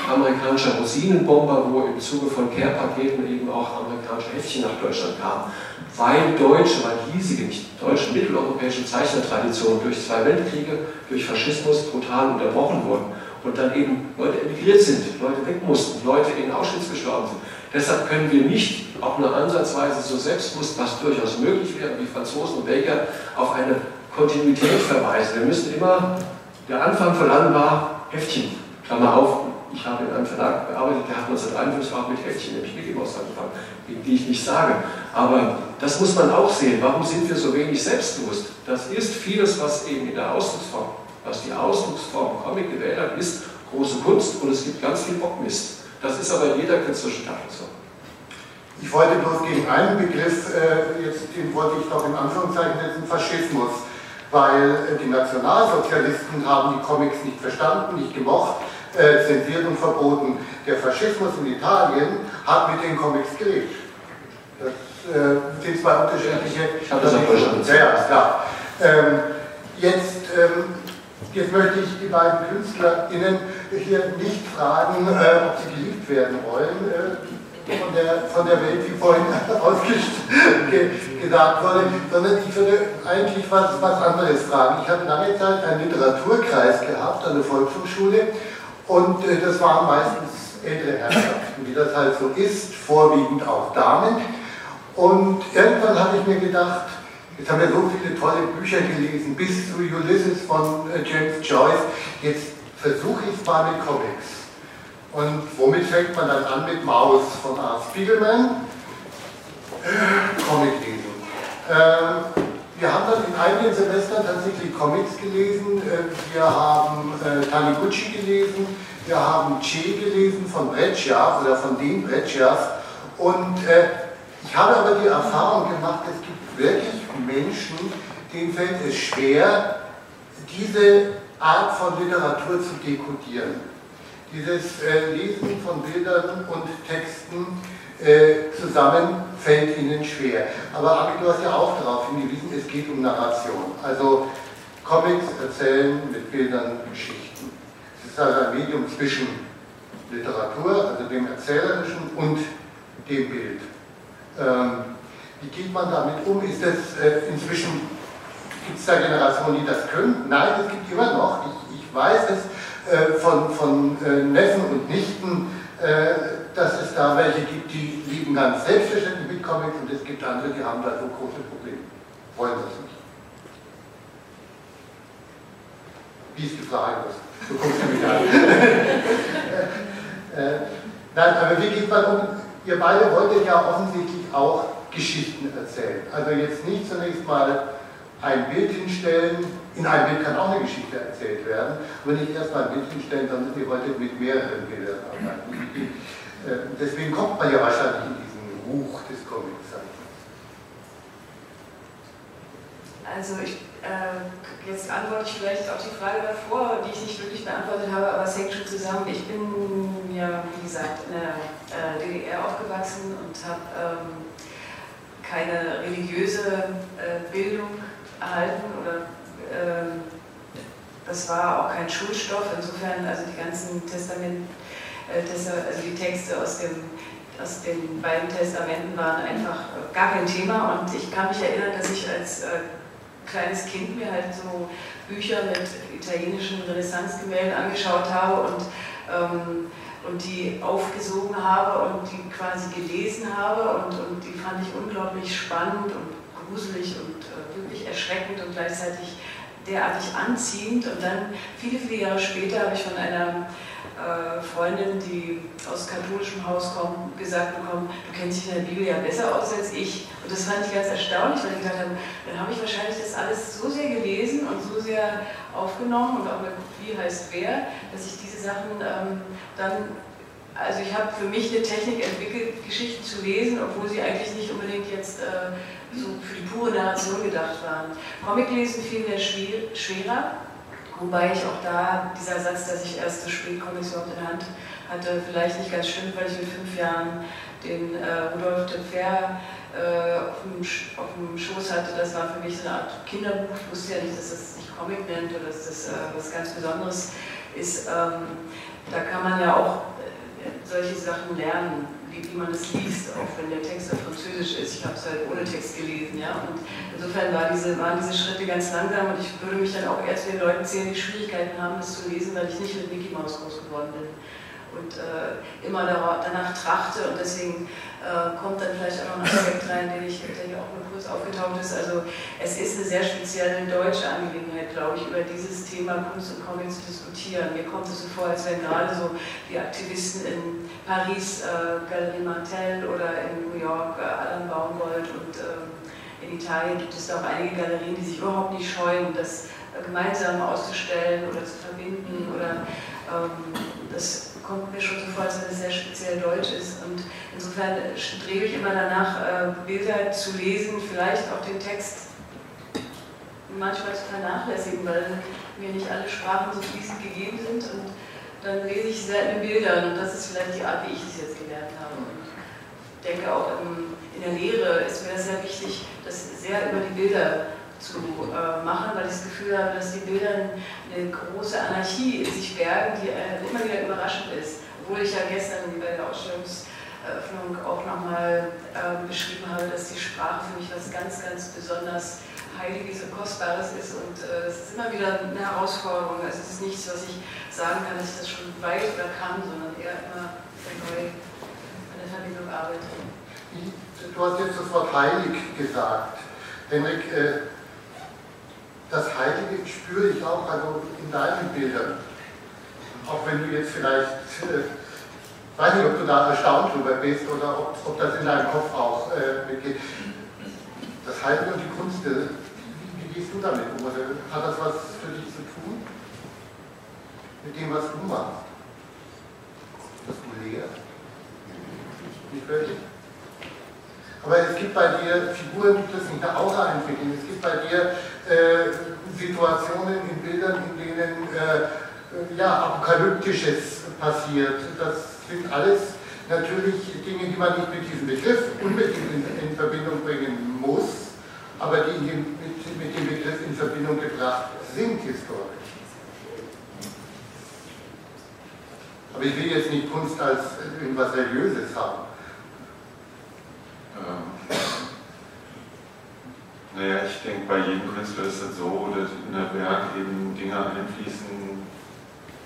amerikanischer Rosinenbomber, wo im Zuge von Care-Paketen eben auch amerikanische Heftchen nach Deutschland kamen weil deutsche, weil hiesige, nicht deutsche, mitteleuropäische Zeichnertraditionen durch zwei Weltkriege, durch Faschismus brutal unterbrochen wurden und dann eben Leute emigriert sind, Leute weg mussten, Leute in Auschwitz gestorben sind. Deshalb können wir nicht auch nur ansatzweise so selbstbewusst, was durchaus möglich wäre, wie Franzosen und Belgier, auf eine Kontinuität verweisen. Wir müssen immer, der Anfang von allem war Heftchen, Klammer auf, ich habe in einem Verlag gearbeitet, der hat 1953 auch mit Heftchen, nämlich Mickey Mouse angefangen, die ich nicht sage. Aber das muss man auch sehen. Warum sind wir so wenig selbstbewusst? Das ist vieles, was eben in der Ausdrucksform, was die Ausdrucksform Comic gewählt hat, ist große Kunst und es gibt ganz viel Bockmist. Das ist aber in jeder künstlerischen Gattung so. Ich wollte bloß gegen einen Begriff, äh, jetzt, den wollte ich doch in Anführungszeichen setzen, Faschismus, weil äh, die Nationalsozialisten haben die Comics nicht verstanden, nicht gemocht, äh, zensiert und verboten. Der Faschismus in Italien hat mit den Comics gelebt. Das äh, sind zwei unterschiedliche. Ich habe das auch verstanden. Ja, ja, klar. Ähm, jetzt, ähm, jetzt möchte ich die beiden KünstlerInnen hier nicht fragen, äh, ob sie geliebt werden wollen. Äh, von der, von der Welt, wie vorhin gesagt wurde, sondern ich würde eigentlich was, was anderes fragen. Ich habe lange Zeit einen Literaturkreis gehabt an der Volkshochschule und äh, das waren meistens ältere Herrschaften, wie das halt so ist, vorwiegend auch Damen. Und irgendwann habe ich mir gedacht, jetzt haben wir so viele tolle Bücher gelesen, bis zu Ulysses von äh, James Joyce, jetzt versuche ich es mal mit Comics. Und womit fängt man dann an? Mit Maus von Art Spiegelman. Comic lesen. Äh, wir haben dann in einigen Semestern tatsächlich Comics gelesen. Äh, wir haben äh, Taniguchi gelesen, wir haben Che gelesen von Breccia oder von den Breccias. Und äh, Ich habe aber die Erfahrung gemacht, es gibt wirklich Menschen, denen fällt es schwer, diese Art von Literatur zu dekodieren. Dieses äh, Lesen von Bildern und Texten äh, zusammen fällt ihnen schwer. Aber Abi, du hast ja auch darauf hingewiesen, es geht um Narration. Also Comics erzählen mit Bildern Geschichten. Es ist also ein Medium zwischen Literatur, also dem Erzählerischen und dem Bild. Ähm, wie geht man damit um? Ist es äh, inzwischen, gibt es da Generationen, die das können? Nein, es gibt immer noch. Ich, ich weiß es äh, von, von äh, Neffen und Nichten, dass es da welche gibt, die lieben ganz selbstverständlich mit Comics und es gibt andere, die haben da so große Probleme. Wollen das nicht. Wie ist die Frage? So guckst du mich an. nein, aber wie geht man um? Ihr beide wolltet ja offensichtlich auch Geschichten erzählen. Also jetzt nicht zunächst mal ein Bild hinstellen, in einem Bild kann auch eine Geschichte erzählt werden, aber nicht erstmal ein Bild hinstellen, sondern ihr wolltet mit mehreren Bildern arbeiten. Äh, deswegen kommt man ja wahrscheinlich in diesen Ruch des Comiczeichners. Also ich, jetzt antworte ich vielleicht auf die Frage davor, die ich nicht wirklich beantwortet habe, aber es hängt schon zusammen. Ich bin ja, wie gesagt, in der äh, DDR aufgewachsen und habe ähm, keine religiöse äh, Bildung erhalten oder ähm, das war auch kein Schulstoff. Insofern, also die ganzen Testament äh, also die Texte aus, dem, aus den beiden Testamenten waren einfach gar kein Thema und ich kann mich erinnern, dass ich als äh, kleines Kind mir halt so Bücher mit italienischen Renaissance-Gemälden angeschaut habe und, ähm, und die aufgesogen habe und die quasi gelesen habe und, und die fand ich unglaublich spannend und gruselig und äh, wirklich erschreckend und gleichzeitig derartig anziehend. Und dann, viele, viele Jahre später, habe ich von einer äh, Freundin, die aus katholischem Haus kommt, gesagt bekommen, du kennst dich in der Bibel ja besser aus als ich. Und das fand ich ganz erstaunlich, weil ich gedacht habe, dann habe ich wahrscheinlich das alles so sehr gelesen und so sehr aufgenommen und auch mit wie heißt wer, dass ich diese Sachen ähm, dann, also ich habe für mich eine Technik entwickelt, Geschichten zu lesen, obwohl sie eigentlich nicht unbedingt jetzt äh, so für die pure Narration gedacht waren. Comic-Lesen fiel mir schwerer Wobei ich auch da, dieser Satz, dass ich erst das Spätcomics überhaupt in der Hand hatte, vielleicht nicht ganz stimmt, weil ich mit fünf Jahren den äh, Rudolf de Fer äh, auf, dem, auf, dem, Schoß hatte. Das war für mich so eine Art Kinderbuch. Ich wusste ja nicht, dass das sich Comic nennt oder dass das äh, was ganz Besonderes ist. Ähm, da kann man ja auch äh, solche Sachen lernen wie, wie man es liest, auch wenn der Text auf Französisch ist. Ich habe es halt ohne Text gelesen. Ja? Und insofern war diese, waren diese Schritte ganz langsam und ich würde mich dann auch zu den Leuten zählen, die Schwierigkeiten haben, das zu lesen, weil ich nicht mit Mickey Mouse groß geworden bin und äh, immer danach trachte und deswegen äh, kommt dann vielleicht auch noch ein Aspekt rein, den ich, der hier auch nur kurz aufgetaucht ist. Also es ist eine sehr spezielle deutsche Angelegenheit, glaube ich, über dieses Thema Kunst und Comics zu diskutieren. Mir kommt es so vor, als wenn gerade so die Aktivisten in Paris, äh, Galerie Martel oder in New York, äh, Alan Baumgold und ähm, in Italien gibt es da auch einige Galerien, die sich überhaupt nicht scheuen, das äh, gemeinsam auszustellen oder zu verbinden oder ähm, das kommt mir schon so vor, als wenn es sehr speziell deutsch ist. Und insofern strebe ich immer danach, äh, Bilder zu lesen, vielleicht auch den Text manchmal zu vernachlässigen, weil mir nicht alle Sprachen so fließend gegeben sind. Und dann lese ich sehr in Bildern und das ist vielleicht die Art, wie ich es jetzt gelernt habe. Und ich denke auch in der Lehre ist mir das sehr wichtig, das sehr über die Bilder zu äh, machen, weil ich das Gefühl habe, dass die Bilder eine große Anarchie in sich bergen, die äh, immer wieder überraschend ist. Obwohl ich ja gestern bei der Ausstellungseröffnung auch nochmal äh, beschrieben habe, dass die Sprache für mich was ganz, ganz besonders Heiliges und Kostbares ist und äh, es ist immer wieder eine Herausforderung. Also es ist nichts, was ich sagen kann, dass ich das schon weiß oder kann, sondern eher immer neu an der Verbindung arbeite. Du hast jetzt das Wort heilig gesagt. Henrik, äh, das Heilige spüre ich auch also in deinen Bildern. Auch wenn du jetzt vielleicht, äh, weiß nicht, ob du da erstaunt drüber bist oder ob, ob das in deinem Kopf auch äh, mitgeht. Das Heilige und die Kunst, äh, wie, wie, gehst du damit um? Oder hat das was für dich zu tun? Mit dem, was du machst? Was du lehrst? Nicht wirklich? Aber es gibt bei dir Figuren, die das nicht nach außen entwickeln. Es gibt bei dir äh, Situationen in Bildern, in denen äh, ja, Apokalyptisches passiert. Das sind alles natürlich Dinge, die man nicht mit diesem Begriff unbedingt in, in Verbindung bringen muss, aber die mit, mit dem Begriff in Verbindung gebracht sind historisch. Aber ich will jetzt nicht Kunst als irgendwas Religiöses haben. Ähm, naja, ich denke, bei jedem Künstler ist es so, dass in der Werk eben Dinge einfließen,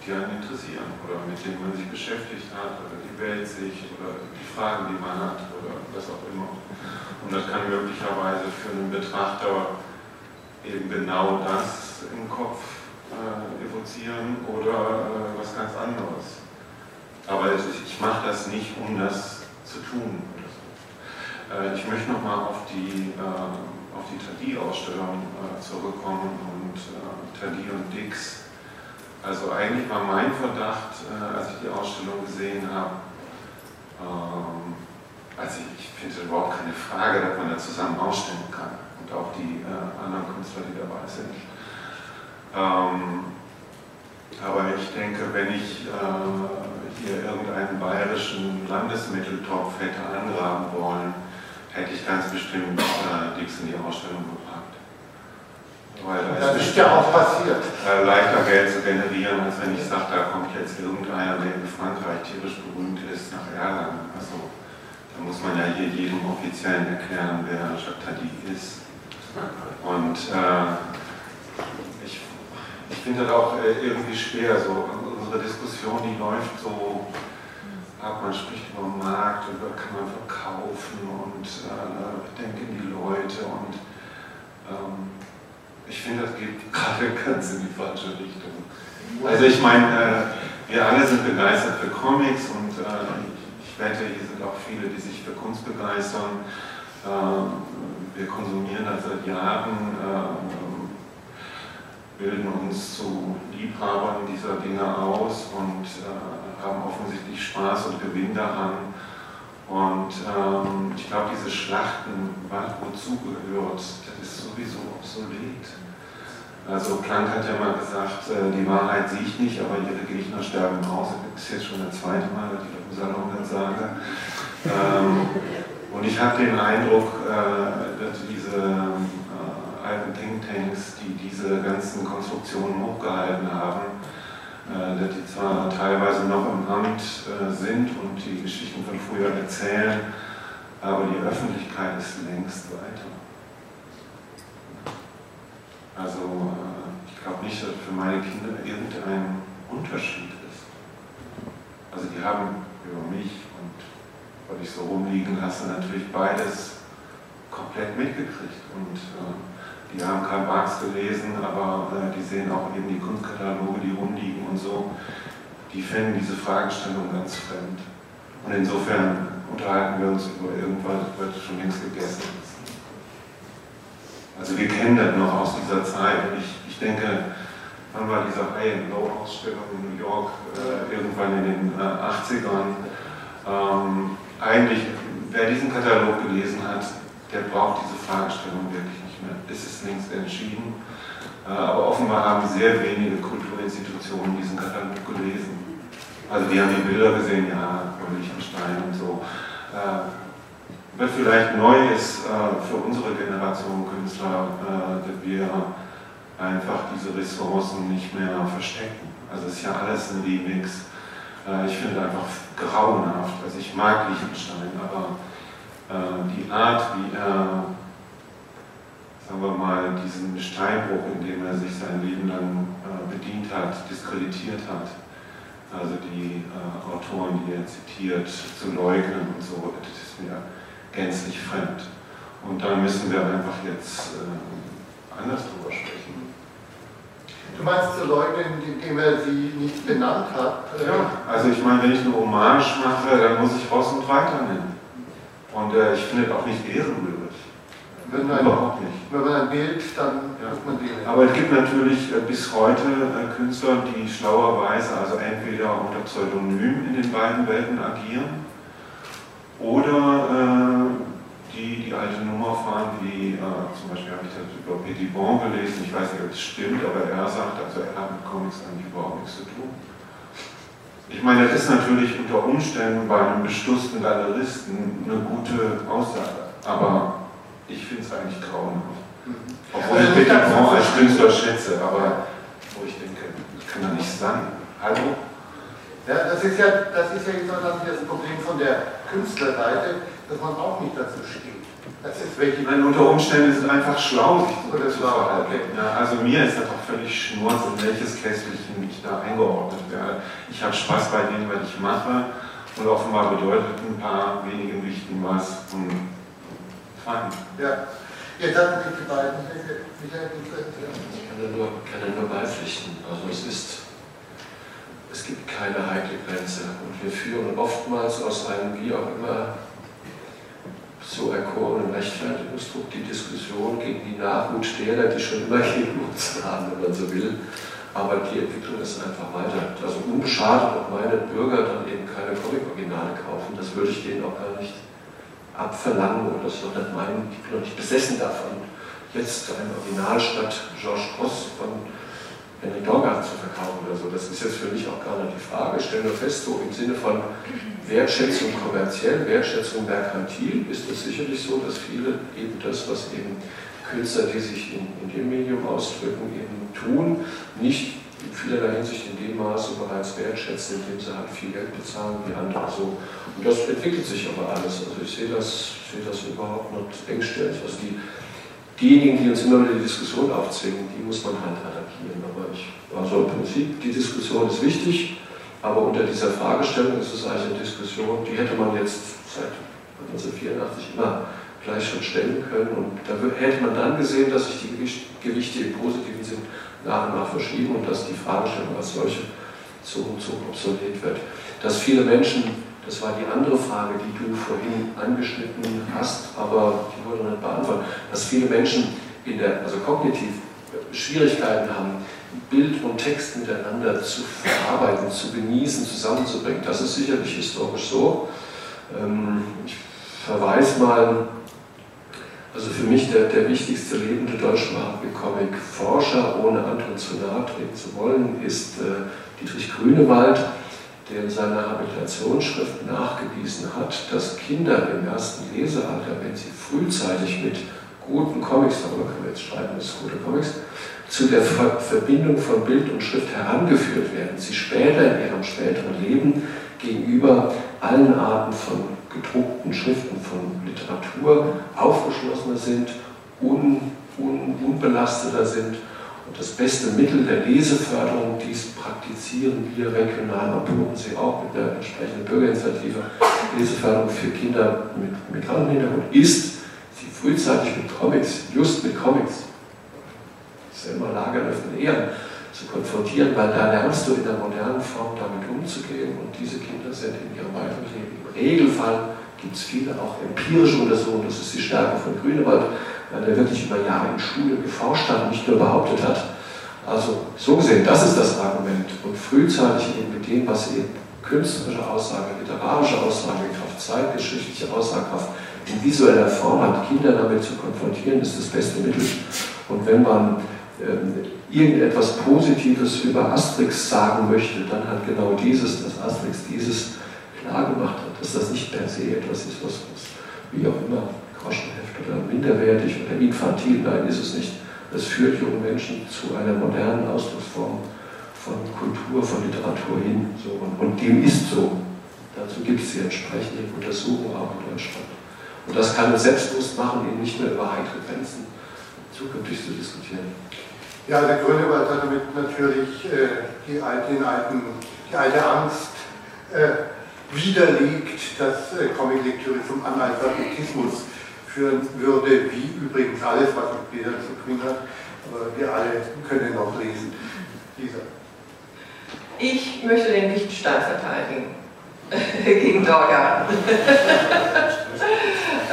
die einen interessieren oder mit denen man sich beschäftigt hat oder die Welt sich oder die Fragen, die man hat oder was auch immer. Und das kann möglicherweise für einen Betrachter eben genau das im Kopf äh, evozieren oder äh, was ganz anderes. Aber ich mache das nicht, um das zu tun. Äh, ich möchte nochmal auf die, äh, auf die Tadi-Ausstellung äh, zurückkommen und äh, Tadi und Dix also eigentlich war mein Verdacht, äh, als ich die Ausstellung gesehen habe, ähm, also ich, finde überhaupt keine Frage, dass man da zusammen ausstellen kann und auch die anderen Künstler, die dabei sind. Ähm, aber ich denke, wenn ich hier irgendeinen bayerischen Landesmitteltopf hätte angraben wollen, hätte ich ganz bestimmt äh, Dix in die Ausstellung gebracht. Weil da das ist, ja auch passiert. Äh, leichter Geld zu generieren, als wenn ich sage, da kommt jetzt irgendeiner, der in Frankreich tierisch berühmt ist, nach Erlangen. Also da muss man ja hier jedem Offiziellen erklären, wer Jacques Tadi ist. Und äh, ich, ich finde das auch äh, irgendwie schwer. So, unsere Diskussion, die läuft so man spricht über den Markt und kann man verkaufen und äh, denken die Leute und ähm, ich finde, das geht gerade ganz in die falsche Richtung. Also ich meine, äh, wir alle sind begeistert für Comics und äh, ich wette, hier sind auch viele, die sich für Kunst begeistern. Äh, wir konsumieren das seit Jahren, äh, bilden uns zu Liebhabern dieser Dinge aus und äh, haben offensichtlich Spaß und Gewinn daran. Und ähm, ich glaube, diese Schlachten, wozu gehört, das ist sowieso obsolet. Also Planck hat ja mal gesagt, äh, die Wahrheit sehe ich nicht, aber ihre Gegner sterben aus. Das ist jetzt schon das zweite Mal, dass ich das im Salon dann sage. Ähm, und ich habe den Eindruck, äh, dass diese äh, alten Thinktanks, die diese ganzen Konstruktionen hochgehalten haben, äh, dass die zwar teilweise noch im Amt äh, sind und die Geschichten von früher erzählen, aber die Öffentlichkeit ist längst weiter. Also äh, ich glaube nicht, dass für meine Kinder irgendein Unterschied ist. Also die haben über mich und was ich so rumliegen lasse, natürlich beides komplett mitgekriegt. Und die haben Karl Marx gelesen, aber äh, die sehen auch eben die Kunstkataloge, die rumliegen und so. Die finden diese Fragestellung ganz fremd. Und insofern unterhalten wir uns über irgendwas, was schon längst gegessen ist. Also wir kennen das noch aus dieser Zeit. Ich, ich denke, wann war diese High and Low Ausstellung in New York äh, irgendwann in den äh, 80ern. Ähm, eigentlich, wer diesen Katalog gelesen hat, der braucht diese Fragestellung wirklich nicht mehr. Es ist längst entschieden. Äh, aber offenbar haben sehr wenige Kulturinstitutionen diesen Katalog gelesen. Also wir haben die Bilder gesehen, ja, von Liechtenstein und so. Äh, was vielleicht neu ist äh, für unsere Generation Künstler, dass wir einfach diese Ressourcen nicht mehr verstecken. Also es ist ja alles ein Remix. Ich finde einfach grauenhaft. Also ich mag Liechtenstein, aber die Art, wie er sagen wir mal, diesen Steinbruch, in dem er sich sein Leben lang äh, bedient hat, diskreditiert hat. Also die äh, Autoren, die er zitiert, zu leugnen und so, das ist mir gänzlich fremd. Und da müssen wir einfach jetzt äh, anders drüber sprechen. Du meinst zu leugnen, indem er sie nicht benannt hat? Ja, also ich meine, wenn ich eine Hommage mache, dann muss ich Ross und Reiter nennen. Und äh, ich finde auch nicht ehrenwürdig. Wenn man, Überhaupt nicht. Wenn man ein Bild, dann ja. man den. Aber es gibt natürlich äh, bis heute äh, Künstler, die schlauerweise, also entweder unter Pseudonym in den beiden Welten agieren oder äh, die die alte Nummer fahren, wie äh, zum Beispiel habe ich das über Petit Bon gelesen, ich weiß nicht, ob es stimmt, aber er sagt, also er hat mit Comics eigentlich überhaupt nichts zu tun. Ich meine, das ist natürlich unter Umständen bei einem bestutzten Galeristen eine gute Aussage, aber ich finde es eigentlich grauenhaft. Mhm. Obwohl ich Petit Bon als Künstler schätze, aber wo ich denke, das kann doch nicht sein. Hallo? Ja, das ist ja, das ist ja insgesamt das Problem von der Künstlerseite, dass man auch nicht dazu steht. Das ist welche Meine, unter Umständen ist es einfach schlau, sich so zu verhalten. Ja, also mir ist das auch völlig schnurz, in welches Kästchen ich da eingeordnet werde. Ich habe Spaß bei dem, was ich mache und offenbar bedeutet ein paar wenige Gewichten was. Und Ja. Hatten sich die beiden Michael, Ich kann da nur, kann da nur beipflichten. Also es ist es gibt keine heikle Grenze. Und wir führen oftmals aus einem wie auch immer so erkorenen Rechtfertigungsdruck die Diskussion gegen die Nachhut derer, die schon immer gegen uns waren, wenn man so will. Aber die Entwicklung ist einfach weiter. Also unbeschadet, ob meine Bürger dann eben keine Comic-Originale kaufen, das würde ich denen auch gar nicht abverlangen oder das ist doch nicht mein, ich bin noch nicht besessen davon, jetzt ein Original statt Georges Cross von eine Dorgat zu verkaufen oder so. Das ist jetzt für mich auch gar nicht die Frage. Ich stelle nur fest, so im Sinne von Wertschätzung kommerziell, Wertschätzung merkantil, ist es sicherlich so, dass viele eben das, was eben Künstler, die sich in, in dem Medium ausdrücken, eben tun, nicht vielerlei Hinsicht in dem Maße bereits wertschätzen, indem sie halt viel Geld bezahlen wie andere. So. Und das entwickelt sich aber alles. Also ich sehe das, sehe das überhaupt nicht engstellig. Also die, diejenigen, die uns immer wieder die Diskussion aufzwingen, die muss man halt attackieren. Aber ich, also im Prinzip, die Diskussion ist wichtig, aber unter dieser Fragestellung ist es eigentlich eine Diskussion, die hätte man jetzt seit 1984 immer gleich schon stellen können. Und da hätte man dann gesehen, dass sich die Gewichte im positiven Sinn nach und nach verschieben und dass die Fragestellung als solche so und so obsolet wird. Dass viele Menschen das war die andere Frage, die du vorhin angeschnitten hast, aber die wurde nicht beantwortet. Dass viele Menschen in der, also kognitiv Schwierigkeiten haben, Bild und Text miteinander zu verarbeiten, zu genießen, zusammenzubringen. Das ist sicherlich historisch so. Ähm, ich verweise mal, also für mich der, der wichtigste lebende deutschsprachige Comic-Forscher, ohne Anton zu nahe treten zu wollen, ist äh, Dietrich Grünewald der in seiner Habilitationsschrift nachgewiesen hat, dass Kinder im ersten Lesealter, wenn sie frühzeitig mit guten Comics, darüber können wir jetzt streiten, das gute Comics, zu der Verbindung von Bild und Schrift herangeführt werden, sie später in ihrem späteren Leben gegenüber allen Arten von gedruckten Schriften, von Literatur aufgeschlossener sind, un, un, unbelasteter sind. Und das beste Mittel der Leseförderung, dies praktizieren wir regional. Am Bodensee auch mit der entsprechenden Bürgerinitiative, Leseförderung für Kinder mit Migrantenhintergrund, ist, sie frühzeitig mit Comics, just mit Comics, Selma Lagerlöf und Ehren, zu konfrontieren, weil da lernst du in der modernen Form damit umzugehen. Und diese Kinder sind in ihrem weiteren Leben Regelfall gibt es viele auch empirische Untersuchungen, das ist die Stärke von Grünewald, der wirklich über Jahre in Schule geforscht hat nicht nur behauptet hat. Also so gesehen, das ist das Argument. Und frühzeitig eben mit dem, was eben künstlerische Aussage, literarische Aussagekraft, zeitgeschichtliche Aussagekraft in visueller Form hat, Kinder damit zu konfrontieren, ist das beste Mittel. Und wenn man ähm, irgendetwas Positives über Asterix sagen möchte, dann hat genau dieses, dass Asterix dieses klar gemacht hat, dass das nicht per se etwas ist, was, was wie auch immer Groschenheft oder minderwertig oder infantil, nein, ist es nicht. Es führt junge Menschen zu einer modernen Ausdrucksform von Kultur, von Literatur hin. So. Und, und dem ist so. Dazu gibt es die entsprechende Untersuchung auch in Deutschland. Und das kann uns selbstbewusst machen, eben nicht mehr über heikle Grenzen zukünftig zu diskutieren. Ja, der Grünewald hat damit natürlich äh, die, alten, die alte Angst äh, widerlegt, dass äh, Comic-Lektüre zum Analphabetismus führen würde, wie übrigens alles, was mit Bildern zu tun hat. Aber wir alle können noch lesen. Lisa. Ich möchte den Lichtenstein verteidigen gegen Dorga.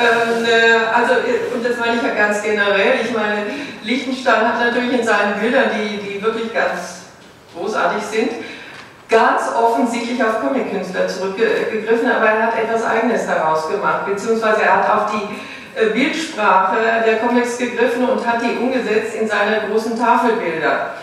ähm, äh, also, und das meine ich ja ganz generell. Ich meine, Lichtenstein hat natürlich in seinen Bildern, die, die wirklich ganz großartig sind, ganz offensichtlich auf Comic-Künstler zurückgegriffen, aber er hat etwas Eigenes daraus gemacht, beziehungsweise er hat auf die äh, Bildsprache der Comics gegriffen und hat die umgesetzt in seine großen Tafelbilder.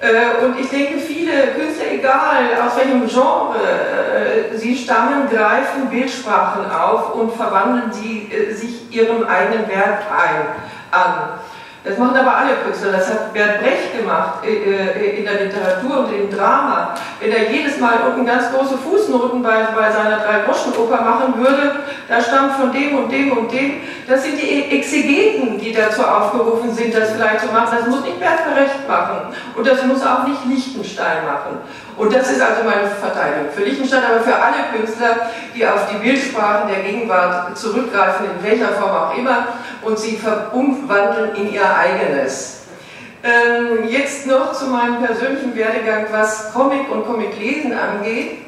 Äh, und ich denke, viele Künstler, egal aus welchem Genre äh, sie stammen, greifen Bildsprachen auf und verwandeln sie sich ihrem eigenen Werk ein, an. Das machen aber alle Künstler. Das hat Bert Brecht gemacht äh, äh, in der Literatur und im Drama. Wenn er jedes Mal unten ganz große Fußnoten bei, bei seiner Drei-Groschen-Oper machen würde, da stammt von dem und dem und dem. Das sind die Exegeten, die dazu aufgerufen sind, das vielleicht zu machen. Das muss nicht Bert Brecht machen. Und das muss auch nicht Lichtenstein machen. Und das ist also meine Verteidigung für Lichtenstein, aber für alle Künstler, die auf die Bildsprachen der Gegenwart zurückgreifen, in welcher Form auch immer, und sie umwandeln in ihr eigenes. Ähm, jetzt noch zu meinem persönlichen Werdegang, was Comic und Comiclesen angeht.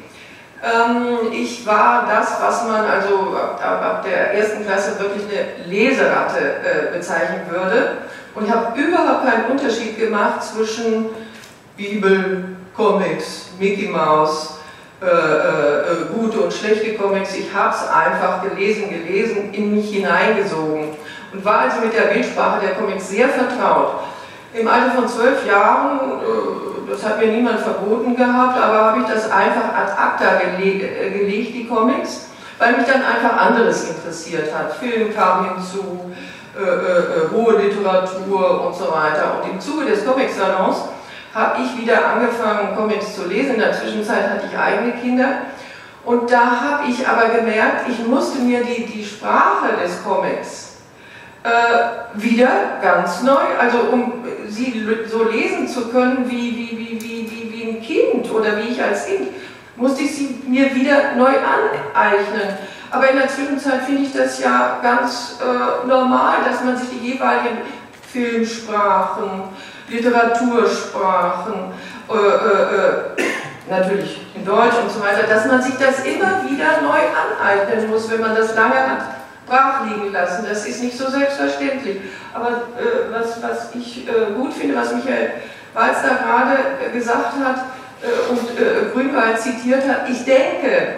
Ähm, ich war das, was man also ab, ab, der ersten Klasse wirklich eine Leseratte äh, bezeichnen würde. Und ich habe überhaupt keinen Unterschied gemacht zwischen Bibel, Comics, Mickey Mouse, äh, äh, gute und schlechte Comics. Ich habe es einfach gelesen, gelesen, in mich hineingesogen und war also mit der Bildsprache der Comics sehr vertraut. Im Alter von zwölf Jahren, äh, das hat mir niemand verboten gehabt, aber habe ich das einfach ad acta gelegt, äh, gelegt, die Comics, weil mich dann einfach anderes interessiert hat. Film kam hinzu, äh, äh, hohe Literatur und so weiter. Und im Zuge des Comic-Salons habe ich wieder angefangen, Comics zu lesen. In der Zwischenzeit hatte ich eigene Kinder. Und da habe ich aber gemerkt, ich musste mir die, die Sprache des Comics äh, wieder ganz neu, also um sie so lesen zu können wie, wie, wie, wie, wie, wie ein Kind oder wie ich als Kind, musste ich sie mir wieder neu aneignen. Aber in der Zwischenzeit finde ich das ja ganz äh, normal, dass man sich die jeweiligen Filmsprachen, Literatursprachen, äh, äh, äh, natürlich in Deutsch und so weiter, dass man sich das immer wieder neu aneignen muss, wenn man das lange hat brach liegen lassen. Das ist nicht so selbstverständlich. Aber äh, was, was ich äh, gut finde, was Michael Walz da gerade äh, gesagt hat und Grünwald zitiert hat, ich denke,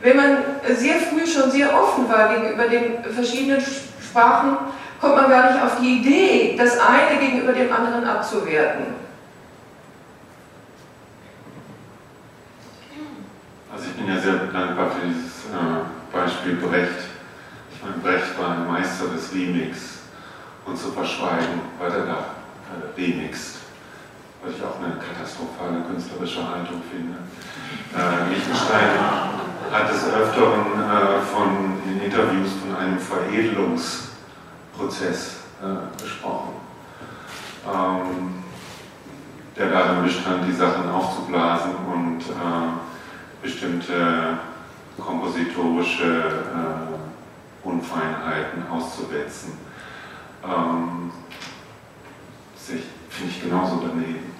wenn man sehr früh schon sehr offen war gegenüber den verschiedenen Sprachen, kommt man gar nicht auf die Idee, das eine gegenüber dem anderen abzuwerten. Also ich bin ja sehr dankbar für dieses äh, Beispiel Brecht. Ich meine, Brecht war ein Meister des Remix und zu verschweigen, weil er da remixt, was ich auch eine katastrophale künstlerische Haltung finde. Äh, Lichtenstein hat des Öfteren äh, von, in Interviews von einem Veredelungs- Prozess äh, besprochen, ähm, der darin bestand, die Sachen aufzublasen und äh, bestimmte kompositorische äh, Unfeinheiten auszuwetzen. Ähm, Finde ich genauso daneben.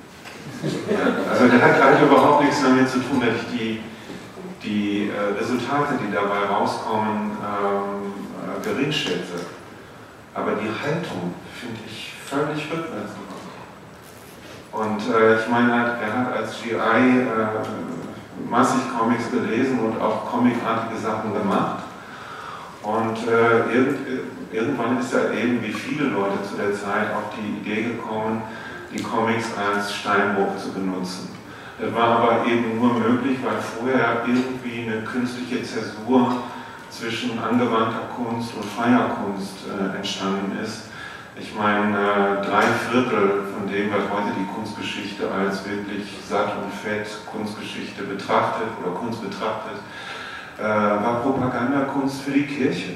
also der hat eigentlich überhaupt nichts damit zu tun, dass ich die, die äh, Resultate, die dabei rauskommen, ähm, äh, gering schätze. Aber die Haltung finde ich völlig rückwärts Und äh, ich meine, er hat als GI äh, massig Comics gelesen und auch comicartige Sachen gemacht. Und äh, irgend, irgendwann ist er eben, wie viele Leute zu der Zeit, auf die Idee gekommen, die Comics als Steinbruch zu benutzen. Das war aber eben nur möglich, weil vorher irgendwie eine künstliche Zäsur zwischen angewandter Kunst und freier Kunst äh, entstanden ist. Ich meine, äh, drei Viertel von dem, was heute die Kunstgeschichte als wirklich satt und fett Kunstgeschichte betrachtet oder Kunst betrachtet, äh, war Propagandakunst für die Kirche.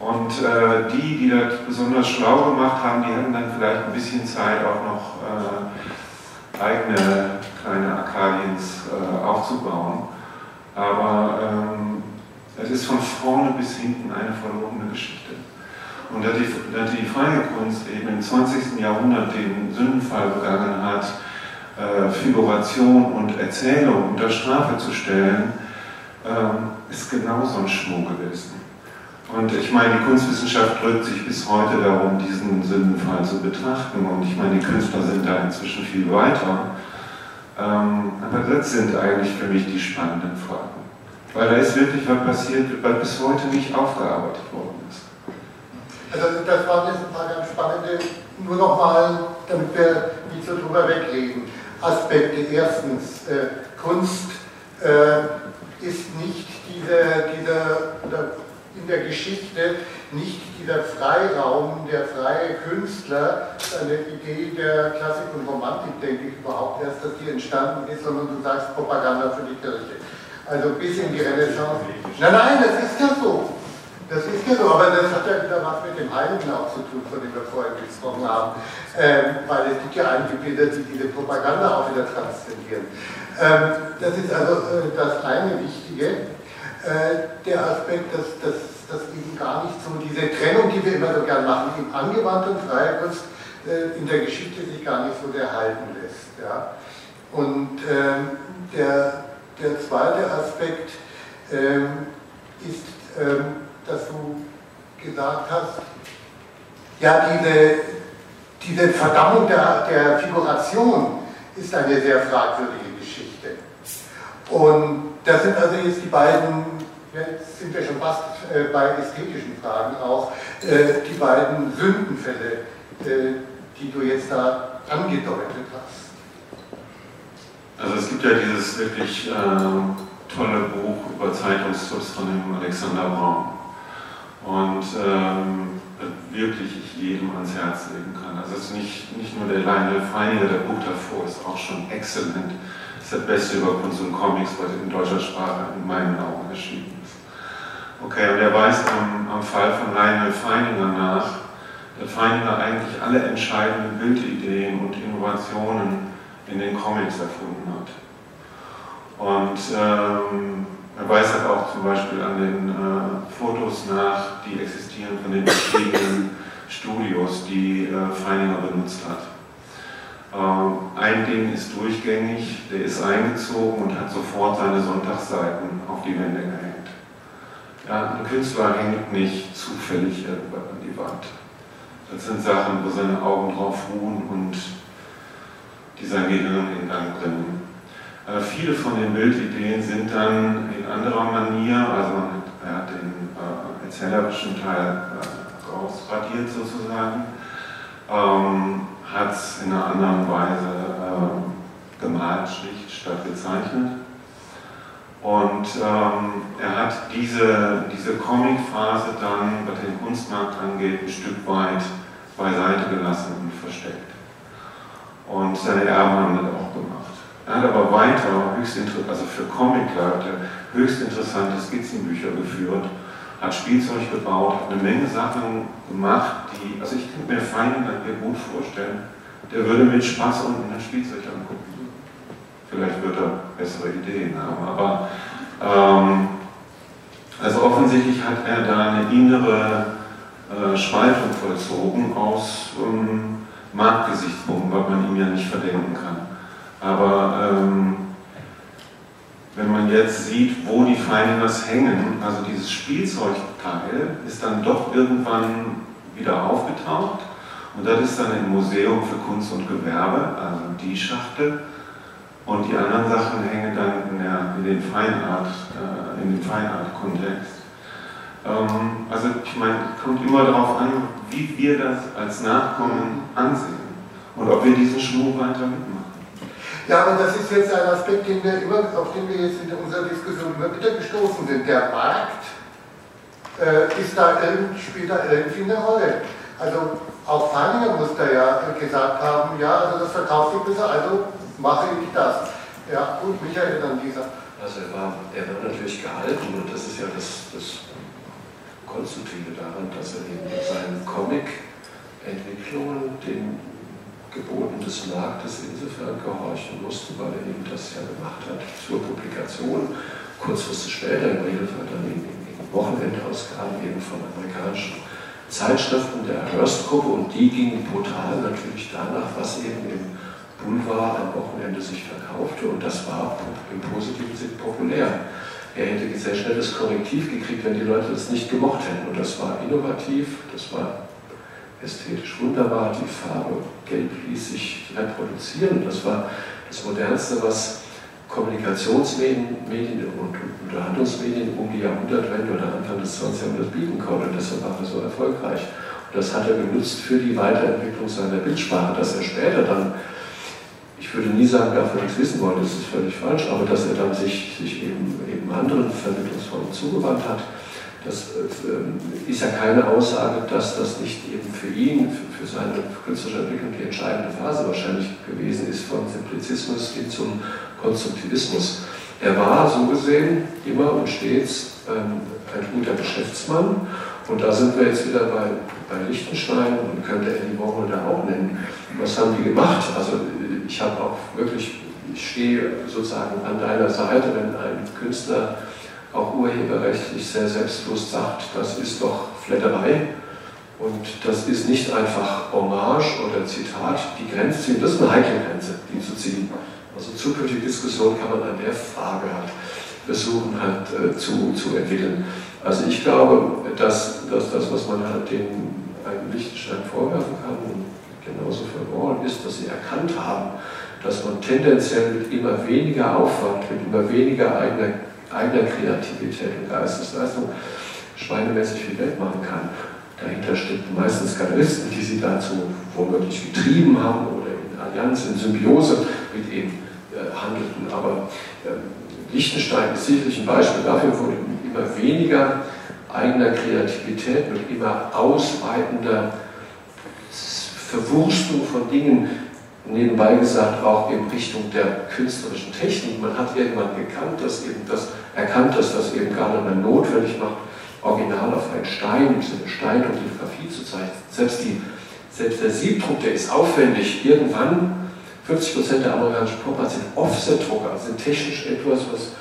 Und äh, die, die das besonders schlau gemacht haben, die hatten dann vielleicht ein bisschen Zeit auch noch äh, eigene kleine Arkadiens äh, aufzubauen. Aber ähm, es ist von vorne bis hinten eine verlorene Geschichte. Und da die, da die freie Kunst eben im 20. Jahrhundert den Sündenfall begangen hat, äh, Figuration und Erzählung unter Strafe zu stellen, äh, ist genau so ein Schmuck gewesen. Und ich meine, die Kunstwissenschaft drückt sich bis heute darum, diesen Sündenfall zu betrachten. Und ich meine, die Künstler sind da inzwischen viel weiter. Ähm, aber das sind eigentlich für mich die spannenden Fragen. Weil da ist wirklich was passiert, was bis heute nicht aufgearbeitet worden ist. Also das waren jetzt ein paar ganz spannende, nur nochmal, damit wir nicht so drüber wegreden. Aspekte. Erstens, äh, Kunst äh, ist nicht diese, dieser, oder in der Geschichte nicht dieser Freiraum, der freie Künstler, eine Idee der Klassik und Romantik, denke ich überhaupt erst, dass die entstanden ist, sondern du sagst Propaganda für die Kirche. Also bis in die Renaissance. Nein, nein, das ist ja so. Das ist ja so, aber das hat ja wieder was mit dem Heiligen auch zu tun, von dem wir vorhin gesprochen haben. Ähm, weil es gibt ja einige Bilder, die diese Propaganda auch wieder transzendieren. Ähm, das ist also äh, das eine Wichtige. Äh, der Aspekt, dass, dass, dass eben gar nicht so diese Trennung, die wir immer so gern machen, im angewandten freie Kunst äh, in der Geschichte sich gar nicht so sehr halten lässt. Ja? Und ähm, der, der zweite Aspekt ähm, ist, ähm, dass du gesagt hast, ja, diese, diese Verdammung der, der Figuration ist eine sehr fragwürdige Geschichte. Und das sind also jetzt die beiden, jetzt sind wir schon fast äh, bei ästhetischen Fragen auch, äh, die beiden Sündenfälle, äh, die du jetzt da angedeutet hast. Also es gibt ja dieses wirklich äh, tolle Buch über Zeitungstipps von dem Alexander Braun und ähm, wirklich ich jedem ans Herz legen kann. Also es ist nicht, nicht nur der Lionel Feininger, der Buch davor ist auch schon exzellent. Das ist das Beste über Kunst und Comics, was in deutscher Sprache in meinen Augen erschienen ist. Okay, und er weist am, am Fall von Lionel Feininger nach, der Feininger eigentlich alle entscheidenden Bildideen und Innovationen in den Comics erfunden hat. Und ähm, er weist halt auch zum Beispiel an den äh, Fotos nach, die existieren von den verschiedenen Studios, die äh, Feininger benutzt hat. Ähm, ein Ding ist durchgängig, der ist eingezogen und hat sofort seine Sonntagsseiten auf die Wände gehängt. Ja, ein Künstler hängt nicht zufällig irgendwann an die Wand. Das sind Sachen, wo seine Augen drauf ruhen und die sein Gehirn in Gang bringen. Äh, viele von den Bildideen sind dann in anderer Manier, also er hat den äh, erzählerischen Teil äh, rausradiert sozusagen, ähm, hat es in einer anderen Weise äh, gemalt, schlicht statt gezeichnet. Und ähm, er hat diese, diese Comic-Phase dann, was den Kunstmarkt angeht, ein Stück weit beiseite gelassen und versteckt. Und seine Erben haben das auch gemacht. Er hat aber weiter, höchst also für Comic-Leute, höchst interessante Skizzenbücher geführt, hat Spielzeug gebaut, hat eine Menge Sachen gemacht, die, also ich könnte mir Feinen mir gut vorstellen, der würde mit Spaß unten das Spielzeug angucken. Vielleicht wird er bessere Ideen haben, aber ähm, also offensichtlich hat er da eine innere äh, Spaltung vollzogen aus ähm, Marktgesichtspunkten, was man ihm ja nicht verdenken kann. Aber ähm, wenn man jetzt sieht, wo die Finders hängen, also dieses Spielzeugteil ist dann doch irgendwann wieder aufgetaucht und das ist dann im Museum für Kunst und Gewerbe, also die Schachtel. Und die anderen Sachen hängen dann in, der, in den äh, Feinart-Kontext. Ähm, also ich meine, es kommt immer darauf an, wie wir das als Nachkommen ansehen und ob wir diesen Schmuck weiter mitmachen. Ja, aber das ist jetzt ein Aspekt, den wir immer, auf den wir jetzt in unserer Diskussion immer wieder gestoßen sind. Der Markt äh, ist da spielt da irgendwie eine Rolle. Also auch Feininger muss da ja gesagt haben, ja, also das verkauft sich besser, also mache ich das. Ja, gut, Michael dann dieser. Also er war, er war natürlich gehalten und das ist ja das, das Konstruktive daran, dass er eben mit seinen Comic-Entwicklungen den Geboten des Marktes insofern gehorchen musste, weil er eben das ja gemacht hat zur Publikation, kurzfristig später im Regelfall dann in, in Wochenendausgaben eben von amerikanischen Zeitschriften der Hearst-Gruppe. Und die gingen brutal natürlich danach, was eben im Boulevard am Wochenende sich verkaufte. Und das war im positiven Sinn populär. Er hätte sehr schnell das Korrektiv gekriegt, wenn die Leute das nicht gemocht hätten und das war innovativ, das war ästhetisch wunderbar. Die Farbe Gelb ließ sich reproduzieren. Das war das Modernste, was Kommunikationsmedien Medien und Unterhaltungsmedien um die Jahrhundertwende oder Anfang des 20. Jahrhunderts bieten konnten. Und deshalb war er so erfolgreich. Das hat er genutzt für die Weiterentwicklung seiner Bildsprache, dass er später dann, ich würde nie sagen, davon nichts wissen wollte, das ist völlig falsch, aber dass er dann sich, sich eben, eben anderen Vermittlungsformen zugewandt hat, das äh, ist ja keine Aussage, dass das nicht eben für ihn, für, seine künstlerische Entwicklung die entscheidende Phase wahrscheinlich gewesen ist, von Simplizismus hin zum Konstruktivismus. Er war so gesehen immer und stets ähm, ein guter Geschäftsmann. Und da sind wir jetzt wieder bei, bei Liechtenstein und könnte Eddie Warhol da auch nennen. Was haben die gemacht? Also ich habe auch wirklich, ich stehe sozusagen an deiner Seite, wenn ein Künstler auch urheberrechtlich sehr selbstbewusst sagt, das ist doch Flatterei und das ist nicht einfach Hommage oder Zitat, die Grenze ziehen, das ist eine heikle Grenze, die zu ziehen. Also zukünftige Diskussion kann man an der Frage halt versuchen halt äh, zu, zu entwickeln. Also ich glaube, dass, dass das, was man halt dem einem Lichtenstein vorwerfen kann, genauso Wall, ist, dass sie erkannt haben, dass man tendenziell mit immer weniger Aufwand, mit immer weniger eigener, eigener Kreativität und Geistesleistung schweinemäßig viel Geld machen kann. Dahinter stecken meistens Galeristen, die sie dazu womöglich getrieben haben oder in Allianz, in Symbiose mit eben äh, handelten. Aber äh, Liechtenstein ist sicherlich ein Beispiel dafür, wo immer weniger eigener Kreativität mit immer ausweitender Verwurstung von Dingen, nebenbei gesagt auch in Richtung der künstlerischen Technik. Man hat irgendwann gekannt, dass eben das, erkannt, dass das eben gar nicht mehr notwendig macht, original auf einen Stein, Sinne Stein und Lithografie zu zeichnen. Selbst, die, selbst der Siebdruck, der ist aufwendig. Irgendwann 50% der amerikanischen Popper sind Offset-Drucker, sind technisch etwas, was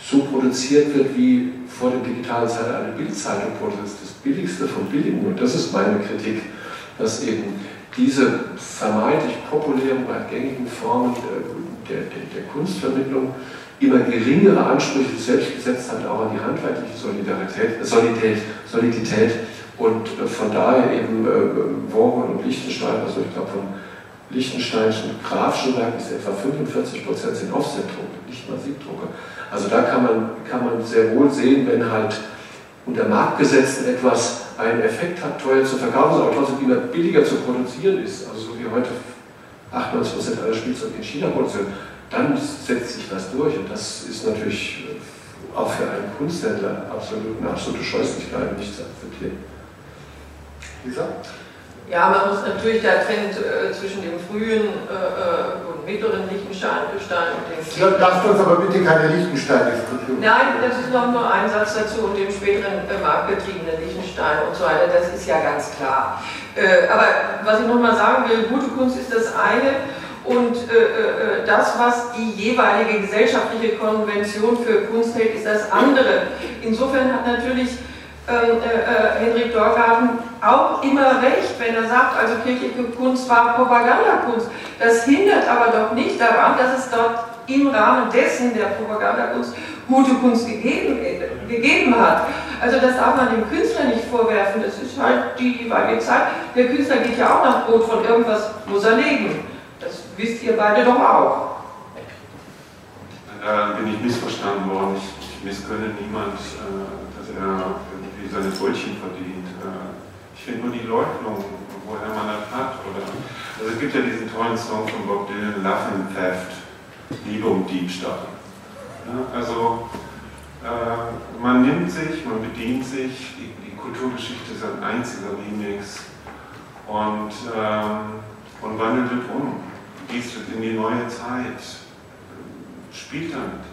so produziert wird, wie vor der digitalen Zeit eine Bildzeitung produziert. Das Billigste vom Billigen. Und das ist meine Kritik, dass eben diese vermeintlich populären, weit gängigen Formen der, der, der Kunstvermittlung immer geringere Ansprüche selbst gesetzt hat, auch an die handwerkliche Solidarität, Solidität, Solidität und von daher eben äh, Warhol und Lichtenstein, also ich glaube von Liechtensteinischen grafischen Werk ist etwa 45 Prozent sind Offset-Drucke, nicht mal Siebdrucke. Also da kann man, kann man sehr wohl sehen, wenn halt unter Marktgesetzen etwas einen Effekt hat, teuer zu verkaufen, aber trotzdem immer billiger zu produzieren ist, also so wie heute 98 Prozent aller Spielzeuge in China produzieren, dann setzt sich das durch und das ist natürlich auch für einen Kunsthändler absolut eine absolute Scheußlichkeit nicht zu akzeptieren. Lisa? Ja, man muss natürlich da trennen äh, zwischen dem frühen äh, äh und mittleren Lichtenstein und dem Lasst uns aber bitte keine Lichtenstein-Diskussion. Nein, das ist noch nur ein Satz dazu und dem späteren äh, marktbetriebenen Lichtenstein und so weiter, das ist ja ganz klar. Äh, aber was ich nochmal sagen will, gute Kunst ist das eine und äh, das, was die jeweilige gesellschaftliche Konvention für Kunst hält, ist das andere. Insofern hat natürlich äh, Henrik Dorgarten auch immer recht, wenn er sagt, also kirchliche Kunst war Propagandakunst. Das hindert aber doch nicht daran, dass es dort im Rahmen dessen der Propagandakunst gute Kunst gegeben, gegeben hat. Also das darf man dem Künstler nicht vorwerfen, das ist halt die jeweilige Zeit. Der Künstler geht ja auch nach Brot von irgendwas, muss er leben. Das wisst ihr beide doch auch. Da bin ich missverstanden worden. Ich, ich missgönne niemand, äh, dass er irgendwie seine Brötchen verdient. Äh, ich finde nur die Leugnung, woher man das hat. Oder, also es gibt ja diesen tollen Song von Bob Dylan, Love and Theft, Liebe und Diebstahl. Ja, also äh, man nimmt sich, man bedient sich, die, die, Kulturgeschichte ist ein einziger Remix und, ähm, und wandelt es um, gießt es in die neue Zeit, spielt damit.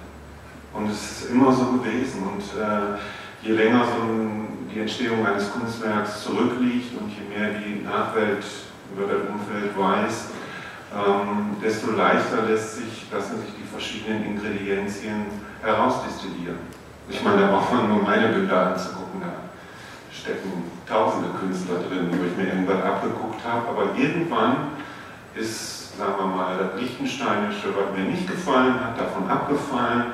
Und es ist immer so gewesen. Und äh, je länger so ein, die Entstehung eines Kunstwerks zurückliegt und je mehr die Nachwelt über das Umfeld weiß, ähm, desto leichter lässt sich, lassen sich die verschiedenen Ingredienzien herausdestillieren. Ich meine, da braucht man nur meine Bilder anzugucken, da stecken tausende Künstler drin, wo ich mir irgendwann abgeguckt habe, aber irgendwann ist, sagen wir mal, das Lichtensteinische, was mir nicht gefallen hat, davon abgefallen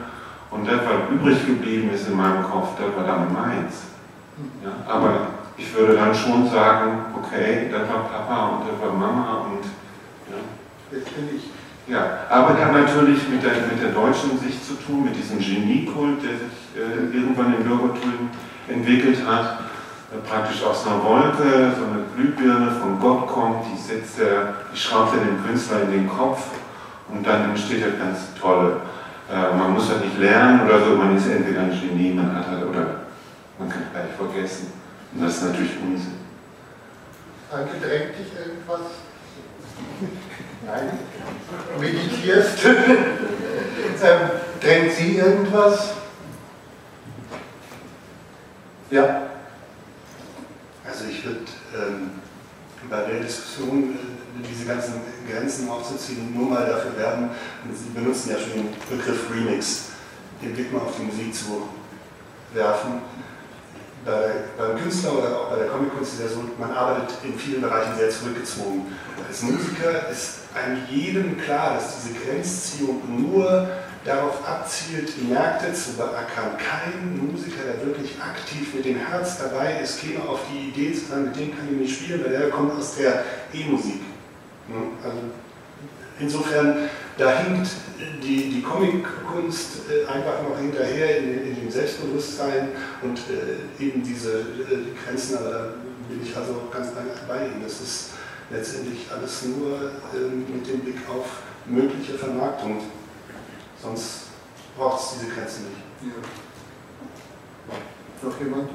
und das, was übrig geblieben ist in meinem Kopf, das war dann meins. Ja, aber ich würde dann schon sagen, okay, das war Papa und das war Mama und ja. Jetzt bin ich. Ja, aber das hat natürlich mit der, mit der deutschen Sicht zu tun, mit diesem Geniekult, der sich äh, irgendwann im Bürgertum entwickelt hat. praktisch aus einer Wolke so eine Glühbirne von Gott kommt, die setzt er, die schraubt er dem Künstler in den Kopf und dann entsteht er ganz tolle. Äh, man muss das nicht lernen oder so, man ist entweder ein Genie, man hat halt, oder man kann gleich vergessen. Und das ist natürlich Unsinn. Anke, drängt dich irgendwas? Nein? Meditierst? ähm, drängt sie irgendwas? Ja? Also ich würde ähm, bei der Diskussion äh, diese ganzen Grenzen aufzuziehen, nur mal dafür werben, Sie benutzen ja schon den Begriff Remix, den Blick mal auf die Musik zu werfen. Bei, beim Künstler oder auch bei der Comickunst ist ja so, man arbeitet in vielen Bereichen sehr zurückgezogen. Als Musiker ist einem jedem klar, dass diese Grenzziehung nur darauf abzielt, Märkte zu beackern. Kein Musiker, der wirklich aktiv mit dem Herz dabei ist, käme auf die Idee zu sagen, mit dem kann ich nicht spielen, weil der kommt aus der E-Musik. Also insofern, da hinkt die, die Comic-Kunst äh, einfach noch hinterher in, in, dem Selbstbewusstsein und äh, eben diese äh, Grenzen, aber da bin ich also ganz bei Ihnen. Das ist letztendlich alles nur ähm, mit dem Blick auf mögliche Vermarktung. Sonst braucht es diese Grenzen nicht. Ja. Noch jemand?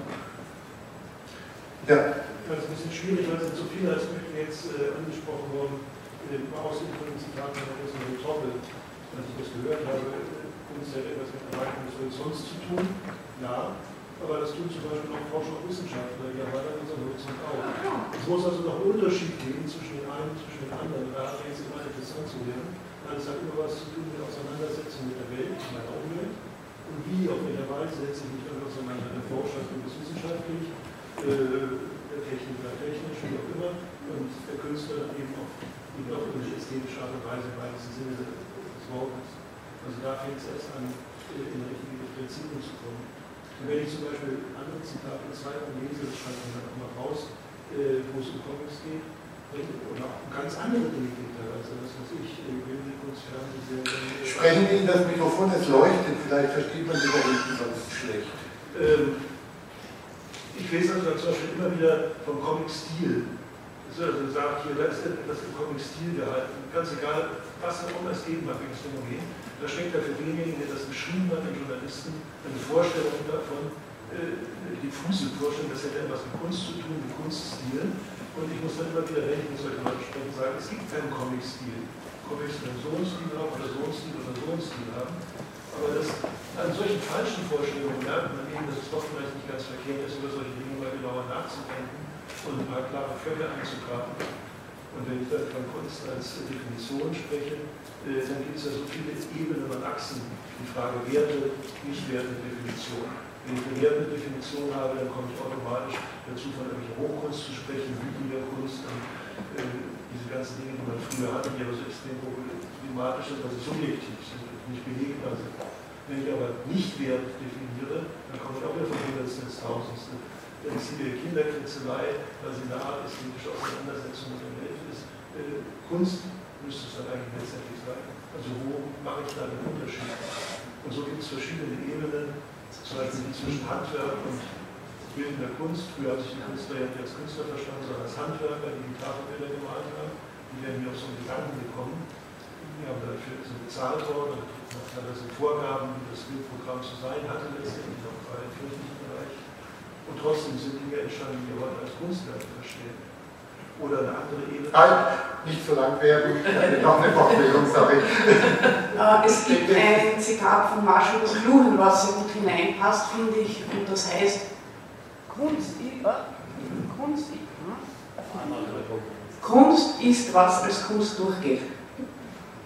Ja. Das ist ein bisschen schwierig, weil es sind so viele Aspekte jetzt äh, angesprochen worden. Im Aussehen von den Zitaten von Rosalie Troppel, als ich das gehört habe, Kunst hat etwas mit Erweiterung des Horizonts zu tun. Ja, aber das tun zum Beispiel auch Forscher und Wissenschaftler, die erweitern unseren Horizont auch. Es muss also noch einen Unterschied geben zwischen den einen und zwischen den anderen. Da hat jetzt immer interessant zu werden. Weil es hat immer was zu tun mit Auseinandersetzung mit der Welt, mit meiner Umwelt. Und wie, auf welcher Weise setze ich mich damit auseinander, erforscht das wissenschaftlich, äh, der Techniker technisch, wie auch immer, und der Künstler eben auf, eben auf eine ästhetische Art und Weise im weitesten Sinne des Wortes. Also da fängt es erst an, äh, in die richtige Differenzierung zu kommen. Und wenn ich zum Beispiel andere Zitate zeige und lese, das schreibt man dann auch mal raus, äh, wo es um Comics geht, oder auch ganz andere Dinge geht also das, was ich, Bildkunst, Fernsehserien. Sprechen Sie in das Mikrofon, es leuchtet, vielleicht versteht man Sie da hinten sonst schlecht. Ähm, ich lese also zum Beispiel immer wieder vom Comic-Stil. Also sagt hier, da ist etwas im Comic-Stil gehalten. Ganz egal, was auch immer es geben mag, welches Phänomen. Da steckt ja für denjenigen, der das geschrieben hat, den Journalisten, eine Vorstellung davon, äh, diffuse Vorstellung, das hätte etwas mit Kunst zu tun, mit Kunststil. Und ich muss dann immer wieder rechnen, solche Leute sprechen, sagen, es gibt keinen Comic-Stil. Comics können so einen Stil haben oder so einen Stil oder so einen Stil haben. Aber das, an solchen falschen Vorstellungen merkt man eben, dass es doch vielleicht nicht ganz verkehrt ist, über solche Dinge mal genauer nachzudenken und ein paar klare Fälle anzugraben. Und wenn ich von Kunst als Definition spreche, äh, dann gibt es ja so viele Ebenen und Achsen. Die Frage Werte, Nicht-Werte, Definition. Wenn ich eine wertende Definition habe, dann komme ich automatisch dazu, von irgendwelcher Hochkunst zu sprechen, Kunst und äh, diese ganzen Dinge, die man früher hatte, die aber so extrem problematisch sind, weil sie subjektiv sind, nicht belegbar sind. Wenn ich aber nicht Wert definiere, dann komme ich auch wieder von Hundertsten ins Tausendste. Es hier Kinderkritzelei, weil sie eine Art ästhetische Auseinandersetzung mit der Welt ist, äh, Kunst müsste es dann eigentlich letztendlich sein. Also wo mache ich da den Unterschied? Und so gibt es verschiedene Ebenen, zum Beispiel zwischen Handwerk und bildender Kunst. Früher hat sich die Künstler ja nicht als Künstler verstanden, sondern als Handwerker, die die Tafelbilder gemalt haben. Die werden mir auf so einen Gedanken gekommen. Die haben dafür sind bezahlt worden und teilweise Vorgaben, wie das Bildprogramm zu sein hatte, letztendlich auch im kirchlichen. Und trotzdem sind Dinge entstanden, die wir heute als Kunstwerke verstehen. Oder eine andere Ebene. Halt, nicht so lang werden, noch eine Wortmeldung, sorry. Äh, es gibt ein Zitat von Marshall McLuhan, was sehr gut hineinpasst, finde ich, und das heißt, Kunst, Kunst, Kunst ist, was als Kunst durchgeht.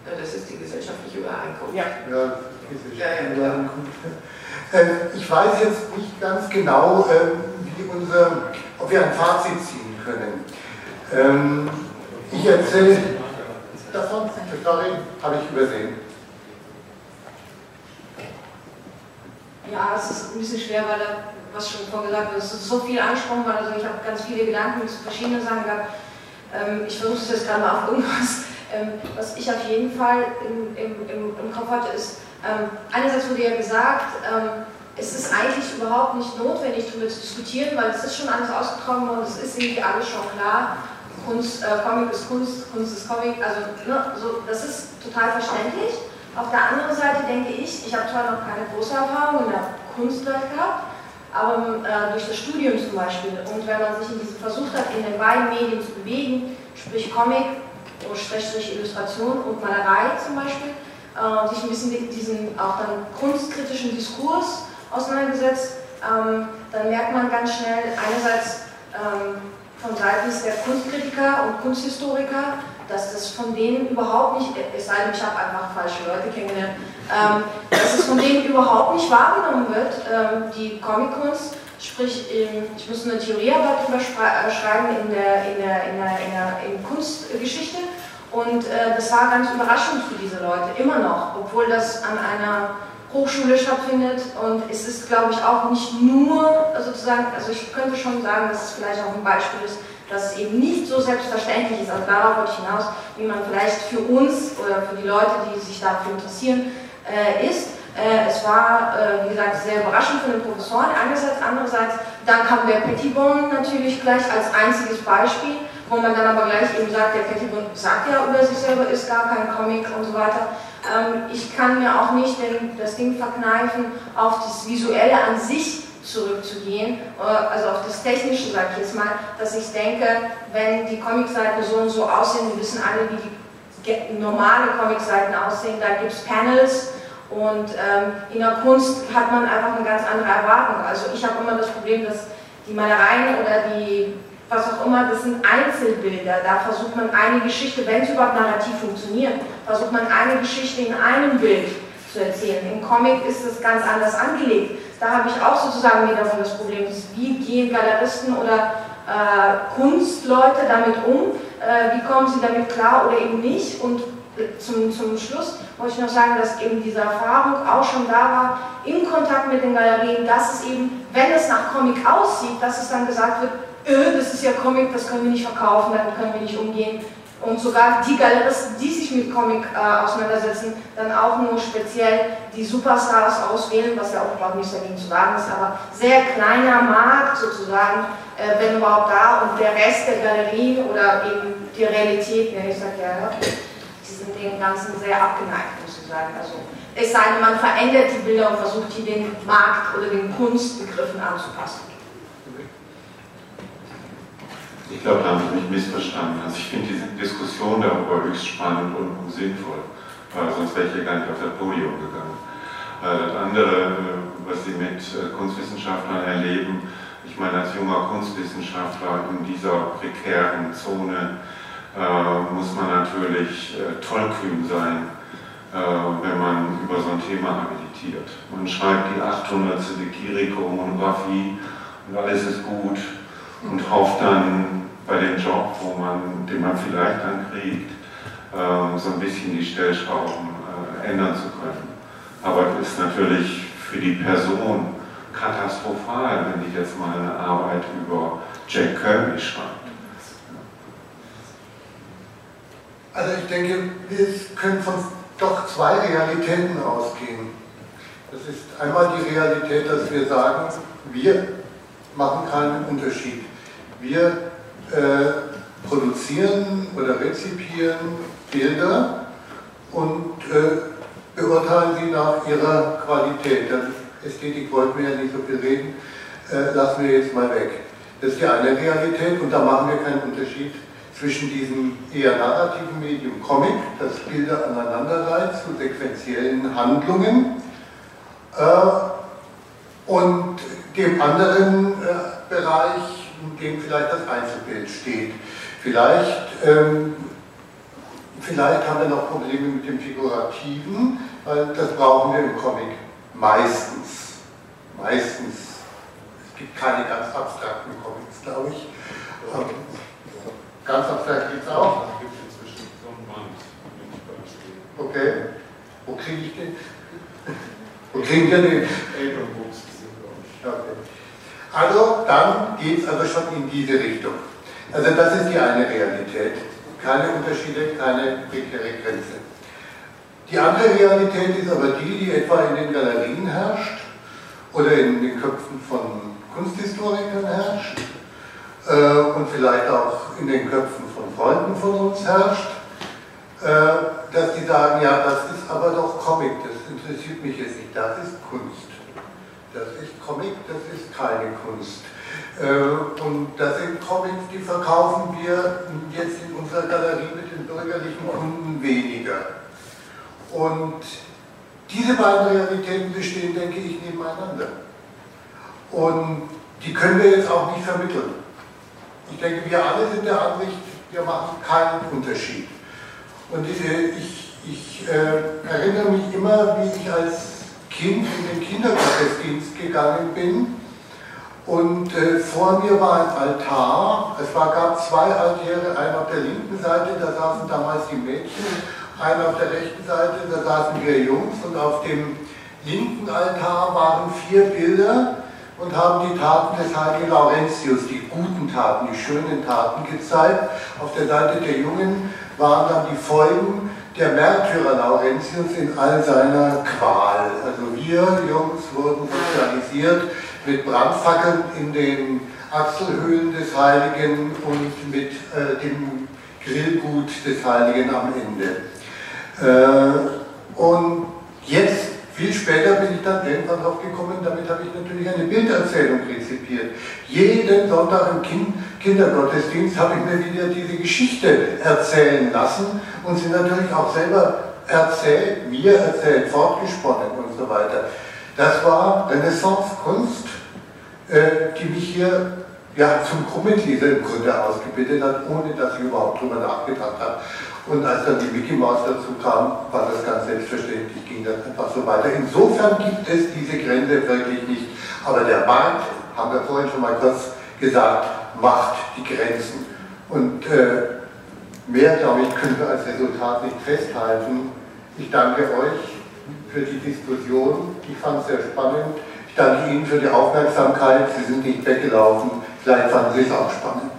Ja, das ist die gesellschaftliche Übereinkunft. Ja, ja gesellschaftliche Übereinkunft. Ähm, ich weiß jetzt nicht ganz genau, ähm, wie unser, ob wir ein Fazit ziehen können. Ähm, ich erzähle davon, sorry, habe ich übersehen. Ja, es ist ein bisschen schwer, weil er, was schon vorgesagt wird, es ist so viel angesprochen worden, also ich habe ganz viele Gedanken zu verschiedenen Sachen gehabt. Ähm, ich versuche es jetzt gerade mal auf irgendwas. Was ich auf jeden Fall im, im, im Kopf hatte, ist, ähm, einerseits wurde ja gesagt, ähm, es ist eigentlich überhaupt nicht notwendig, darüber zu diskutieren, weil es ist schon alles ausgetragen worden, es ist irgendwie alles schon klar. Kunst, äh, Comic ist Kunst, Kunst ist Comic, also ne, so, das ist total verständlich. Auf der anderen Seite denke ich, ich habe zwar noch keine große Erfahrung in der Kunstwelt gehabt, aber äh, durch das Studium zum Beispiel und wenn man sich in diesem versucht hat, in den beiden Medien zu bewegen, sprich Comic, Schrägstrich Illustration und Malerei zum Beispiel, äh, sich ein bisschen mit diesem auch dann kunstkritischen Diskurs auseinandergesetzt, ähm, dann merkt man ganz schnell einerseits ähm, von Seiten der Kunstkritiker und Kunsthistoriker, dass das von denen überhaupt nicht, es sei denn, ich habe einfach falsche Leute kennengelernt, ähm, dass es von denen überhaupt nicht wahrgenommen wird, ähm, die Comic-Kunst, sprich, ich muss eine Theoriearbeit darüber äh, schreiben in der, in der, in der, in der in Kunstgeschichte und äh, das war ganz überraschend für diese Leute, immer noch, obwohl das an einer Hochschule stattfindet. Und es ist, glaube ich, auch nicht nur sozusagen, also ich könnte schon sagen, dass es vielleicht auch ein Beispiel ist, dass es eben nicht so selbstverständlich ist, also darauf wollte ich hinaus, wie man vielleicht für uns oder für die Leute, die sich dafür interessieren, äh, ist. Äh, es war, äh, wie gesagt, sehr überraschend für den Professoren einerseits, andererseits, dann kam der Pettibon natürlich gleich als einziges Beispiel, wo man dann aber gleich eben sagt, der Pettibon sagt ja über sich selber, ist gar kein Comic und so weiter. Ähm, ich kann mir auch nicht den, das Ding verkneifen, auf das Visuelle an sich zurückzugehen, äh, also auf das Technische, sage ich jetzt mal, dass ich denke, wenn die Comicseiten so und so aussehen, wir wissen alle, wie die normale Comicseiten aussehen, da gibt es Panels und ähm, in der Kunst hat man einfach eine ganz andere Erwartung. Also ich habe immer das Problem, dass die Malereien oder die was auch immer, das sind Einzelbilder. Da versucht man eine Geschichte, wenn es überhaupt narrativ funktioniert, versucht man eine Geschichte in einem Bild zu erzählen. Im Comic ist es ganz anders angelegt da habe ich auch sozusagen wiederum das Problem, wie gehen Galeristen oder äh, Kunstleute damit um, äh, wie kommen sie damit klar oder eben nicht. Und äh, zum, zum Schluss wollte ich noch sagen, dass eben diese Erfahrung auch schon da war, im Kontakt mit den Galerien, dass es eben, wenn es nach Comic aussieht, dass es dann gesagt wird, öh, das ist ja Comic, das können wir nicht verkaufen, damit können wir nicht umgehen und sogar die Galeristen, die sich mit Comic äh, auseinandersetzen, dann auch nur speziell die Superstars auswählen, was ja auch überhaupt nichts dagegen zu sagen ist, aber sehr kleiner Markt sozusagen, äh, wenn überhaupt da und der Rest der Galerien oder eben die Realität, ja, ich sag ja, die sind dem Ganzen sehr abgeneigt, muss ich sagen. Also, es sei denn, man verändert die Bilder und versucht hier den Markt oder den Kunstbegriffen anzupassen. Ich glaube, da haben Sie mich missverstanden. Also ich finde diese Diskussion darüber höchst spannend und, sinnvoll, weil sonst wäre ich hier gar nicht auf das Podium gegangen. Äh, das andere, äh, was Sie mit äh, Kunstwissenschaftlern erleben, ich meine, als junger Kunstwissenschaftler in dieser prekären Zone äh, muss man natürlich äh, tollkühn sein, äh, wenn man über so ein Thema habilitiert. Man schreibt die 800. Kiriko-Monographie und alles ist gut und hofft dann bei dem Job, wo man, den man vielleicht dann kriegt, äh, so ein bisschen die Stellschrauben äh, ändern zu können. Aber es ist natürlich für die Person katastrophal, wenn ich jetzt mal eine Arbeit über Jack Kirby schreibe. Also ich denke, wir können von doch zwei Realitäten ausgehen. Das ist einmal die Realität, dass wir sagen, wir machen keinen Unterschied. Wir äh, produzieren oder rezipieren Bilder und äh, beurteilen sie nach ihrer Qualität. Dann Ästhetik wollten wir ja nicht so viel reden, äh, lassen wir jetzt mal weg. Das ist die eine Realität und da machen wir keinen Unterschied zwischen diesem eher narrativen Medium Comic, das Bilder aneinanderreiht zu sequenziellen Handlungen, äh, und dem anderen äh, Bereich, dem vielleicht das Einzelbild steht. Vielleicht, ähm, vielleicht haben wir noch Probleme mit dem Figurativen, weil das brauchen wir im Comic meistens. Meistens. Es gibt keine ganz abstrakten Comics, glaube ich. Aber ganz abstrakt gibt es auch. Okay. Wo kriege ich den? Wo kriegen wir den? Okay. Also dann geht es aber schon in diese Richtung. Also das ist die eine Realität. Keine Unterschiede, keine prekäre Grenze. Die andere Realität ist aber die, die etwa in den Galerien herrscht oder in den Köpfen von Kunsthistorikern herrscht äh, und vielleicht auch in den Köpfen von Freunden von uns herrscht, äh, dass die sagen, ja, das ist aber doch Comic, das interessiert mich jetzt nicht, das ist Kunst. Das ist Comic, das ist keine Kunst. Äh, und das sind Comics, die verkaufen wir jetzt in unserer Galerie mit den bürgerlichen Kunden weniger. Und diese beiden Realitäten bestehen, denke ich, nebeneinander. Und die können wir jetzt auch nicht vermitteln. Ich denke, wir alle sind der Ansicht, wir machen keinen Unterschied. Und ich, ich äh, erinnere mich immer, wie ich als Kind in den Kindergottesdienst gegangen bin. Und äh, vor mir war ein Altar. Es war, gab zwei Altäre, einen auf der linken Seite, da saßen damals die Mädchen, einen auf der rechten Seite, da saßen wir Jungs. Und auf dem linken Altar waren vier Bilder und haben die Taten des heiligen Laurentius, die guten Taten, die schönen Taten gezeigt. Auf der Seite der Jungen waren dann die Folgen der Märtyrer Laurentius in all seiner Qual. Also wir Jungs wurden sozialisiert mit Brandfackeln in den Achselhöhlen des Heiligen und mit äh, dem Grillgut des Heiligen am Ende. Äh, und jetzt viel später bin ich dann irgendwann drauf gekommen, damit habe ich natürlich eine Bilderzählung rezipiert. Jeden Sonntag im kind Kindergottesdienst habe ich mir wieder diese Geschichte erzählen lassen und sie natürlich auch selber erzählt, mir erzählt, fortgesponnen und so weiter. Das war Renaissance-Kunst, äh, die mich hier ja, zum Krummetleser im Grunde ausgebildet hat, ohne dass ich überhaupt darüber nachgedacht habe. Und als dann die Mickey Mouse dazu kam, war das ganz selbstverständlich, ging das einfach so weiter. Insofern gibt es diese Grenze wirklich nicht. Aber der Markt, haben wir vorhin schon mal kurz gesagt, macht die Grenzen. Und äh, mehr, glaube ich, können wir als Resultat nicht festhalten. Ich danke euch für die Diskussion. Ich fand es sehr spannend. Ich danke Ihnen für die Aufmerksamkeit. Sie sind nicht weggelaufen. Vielleicht fanden Sie es auch spannend.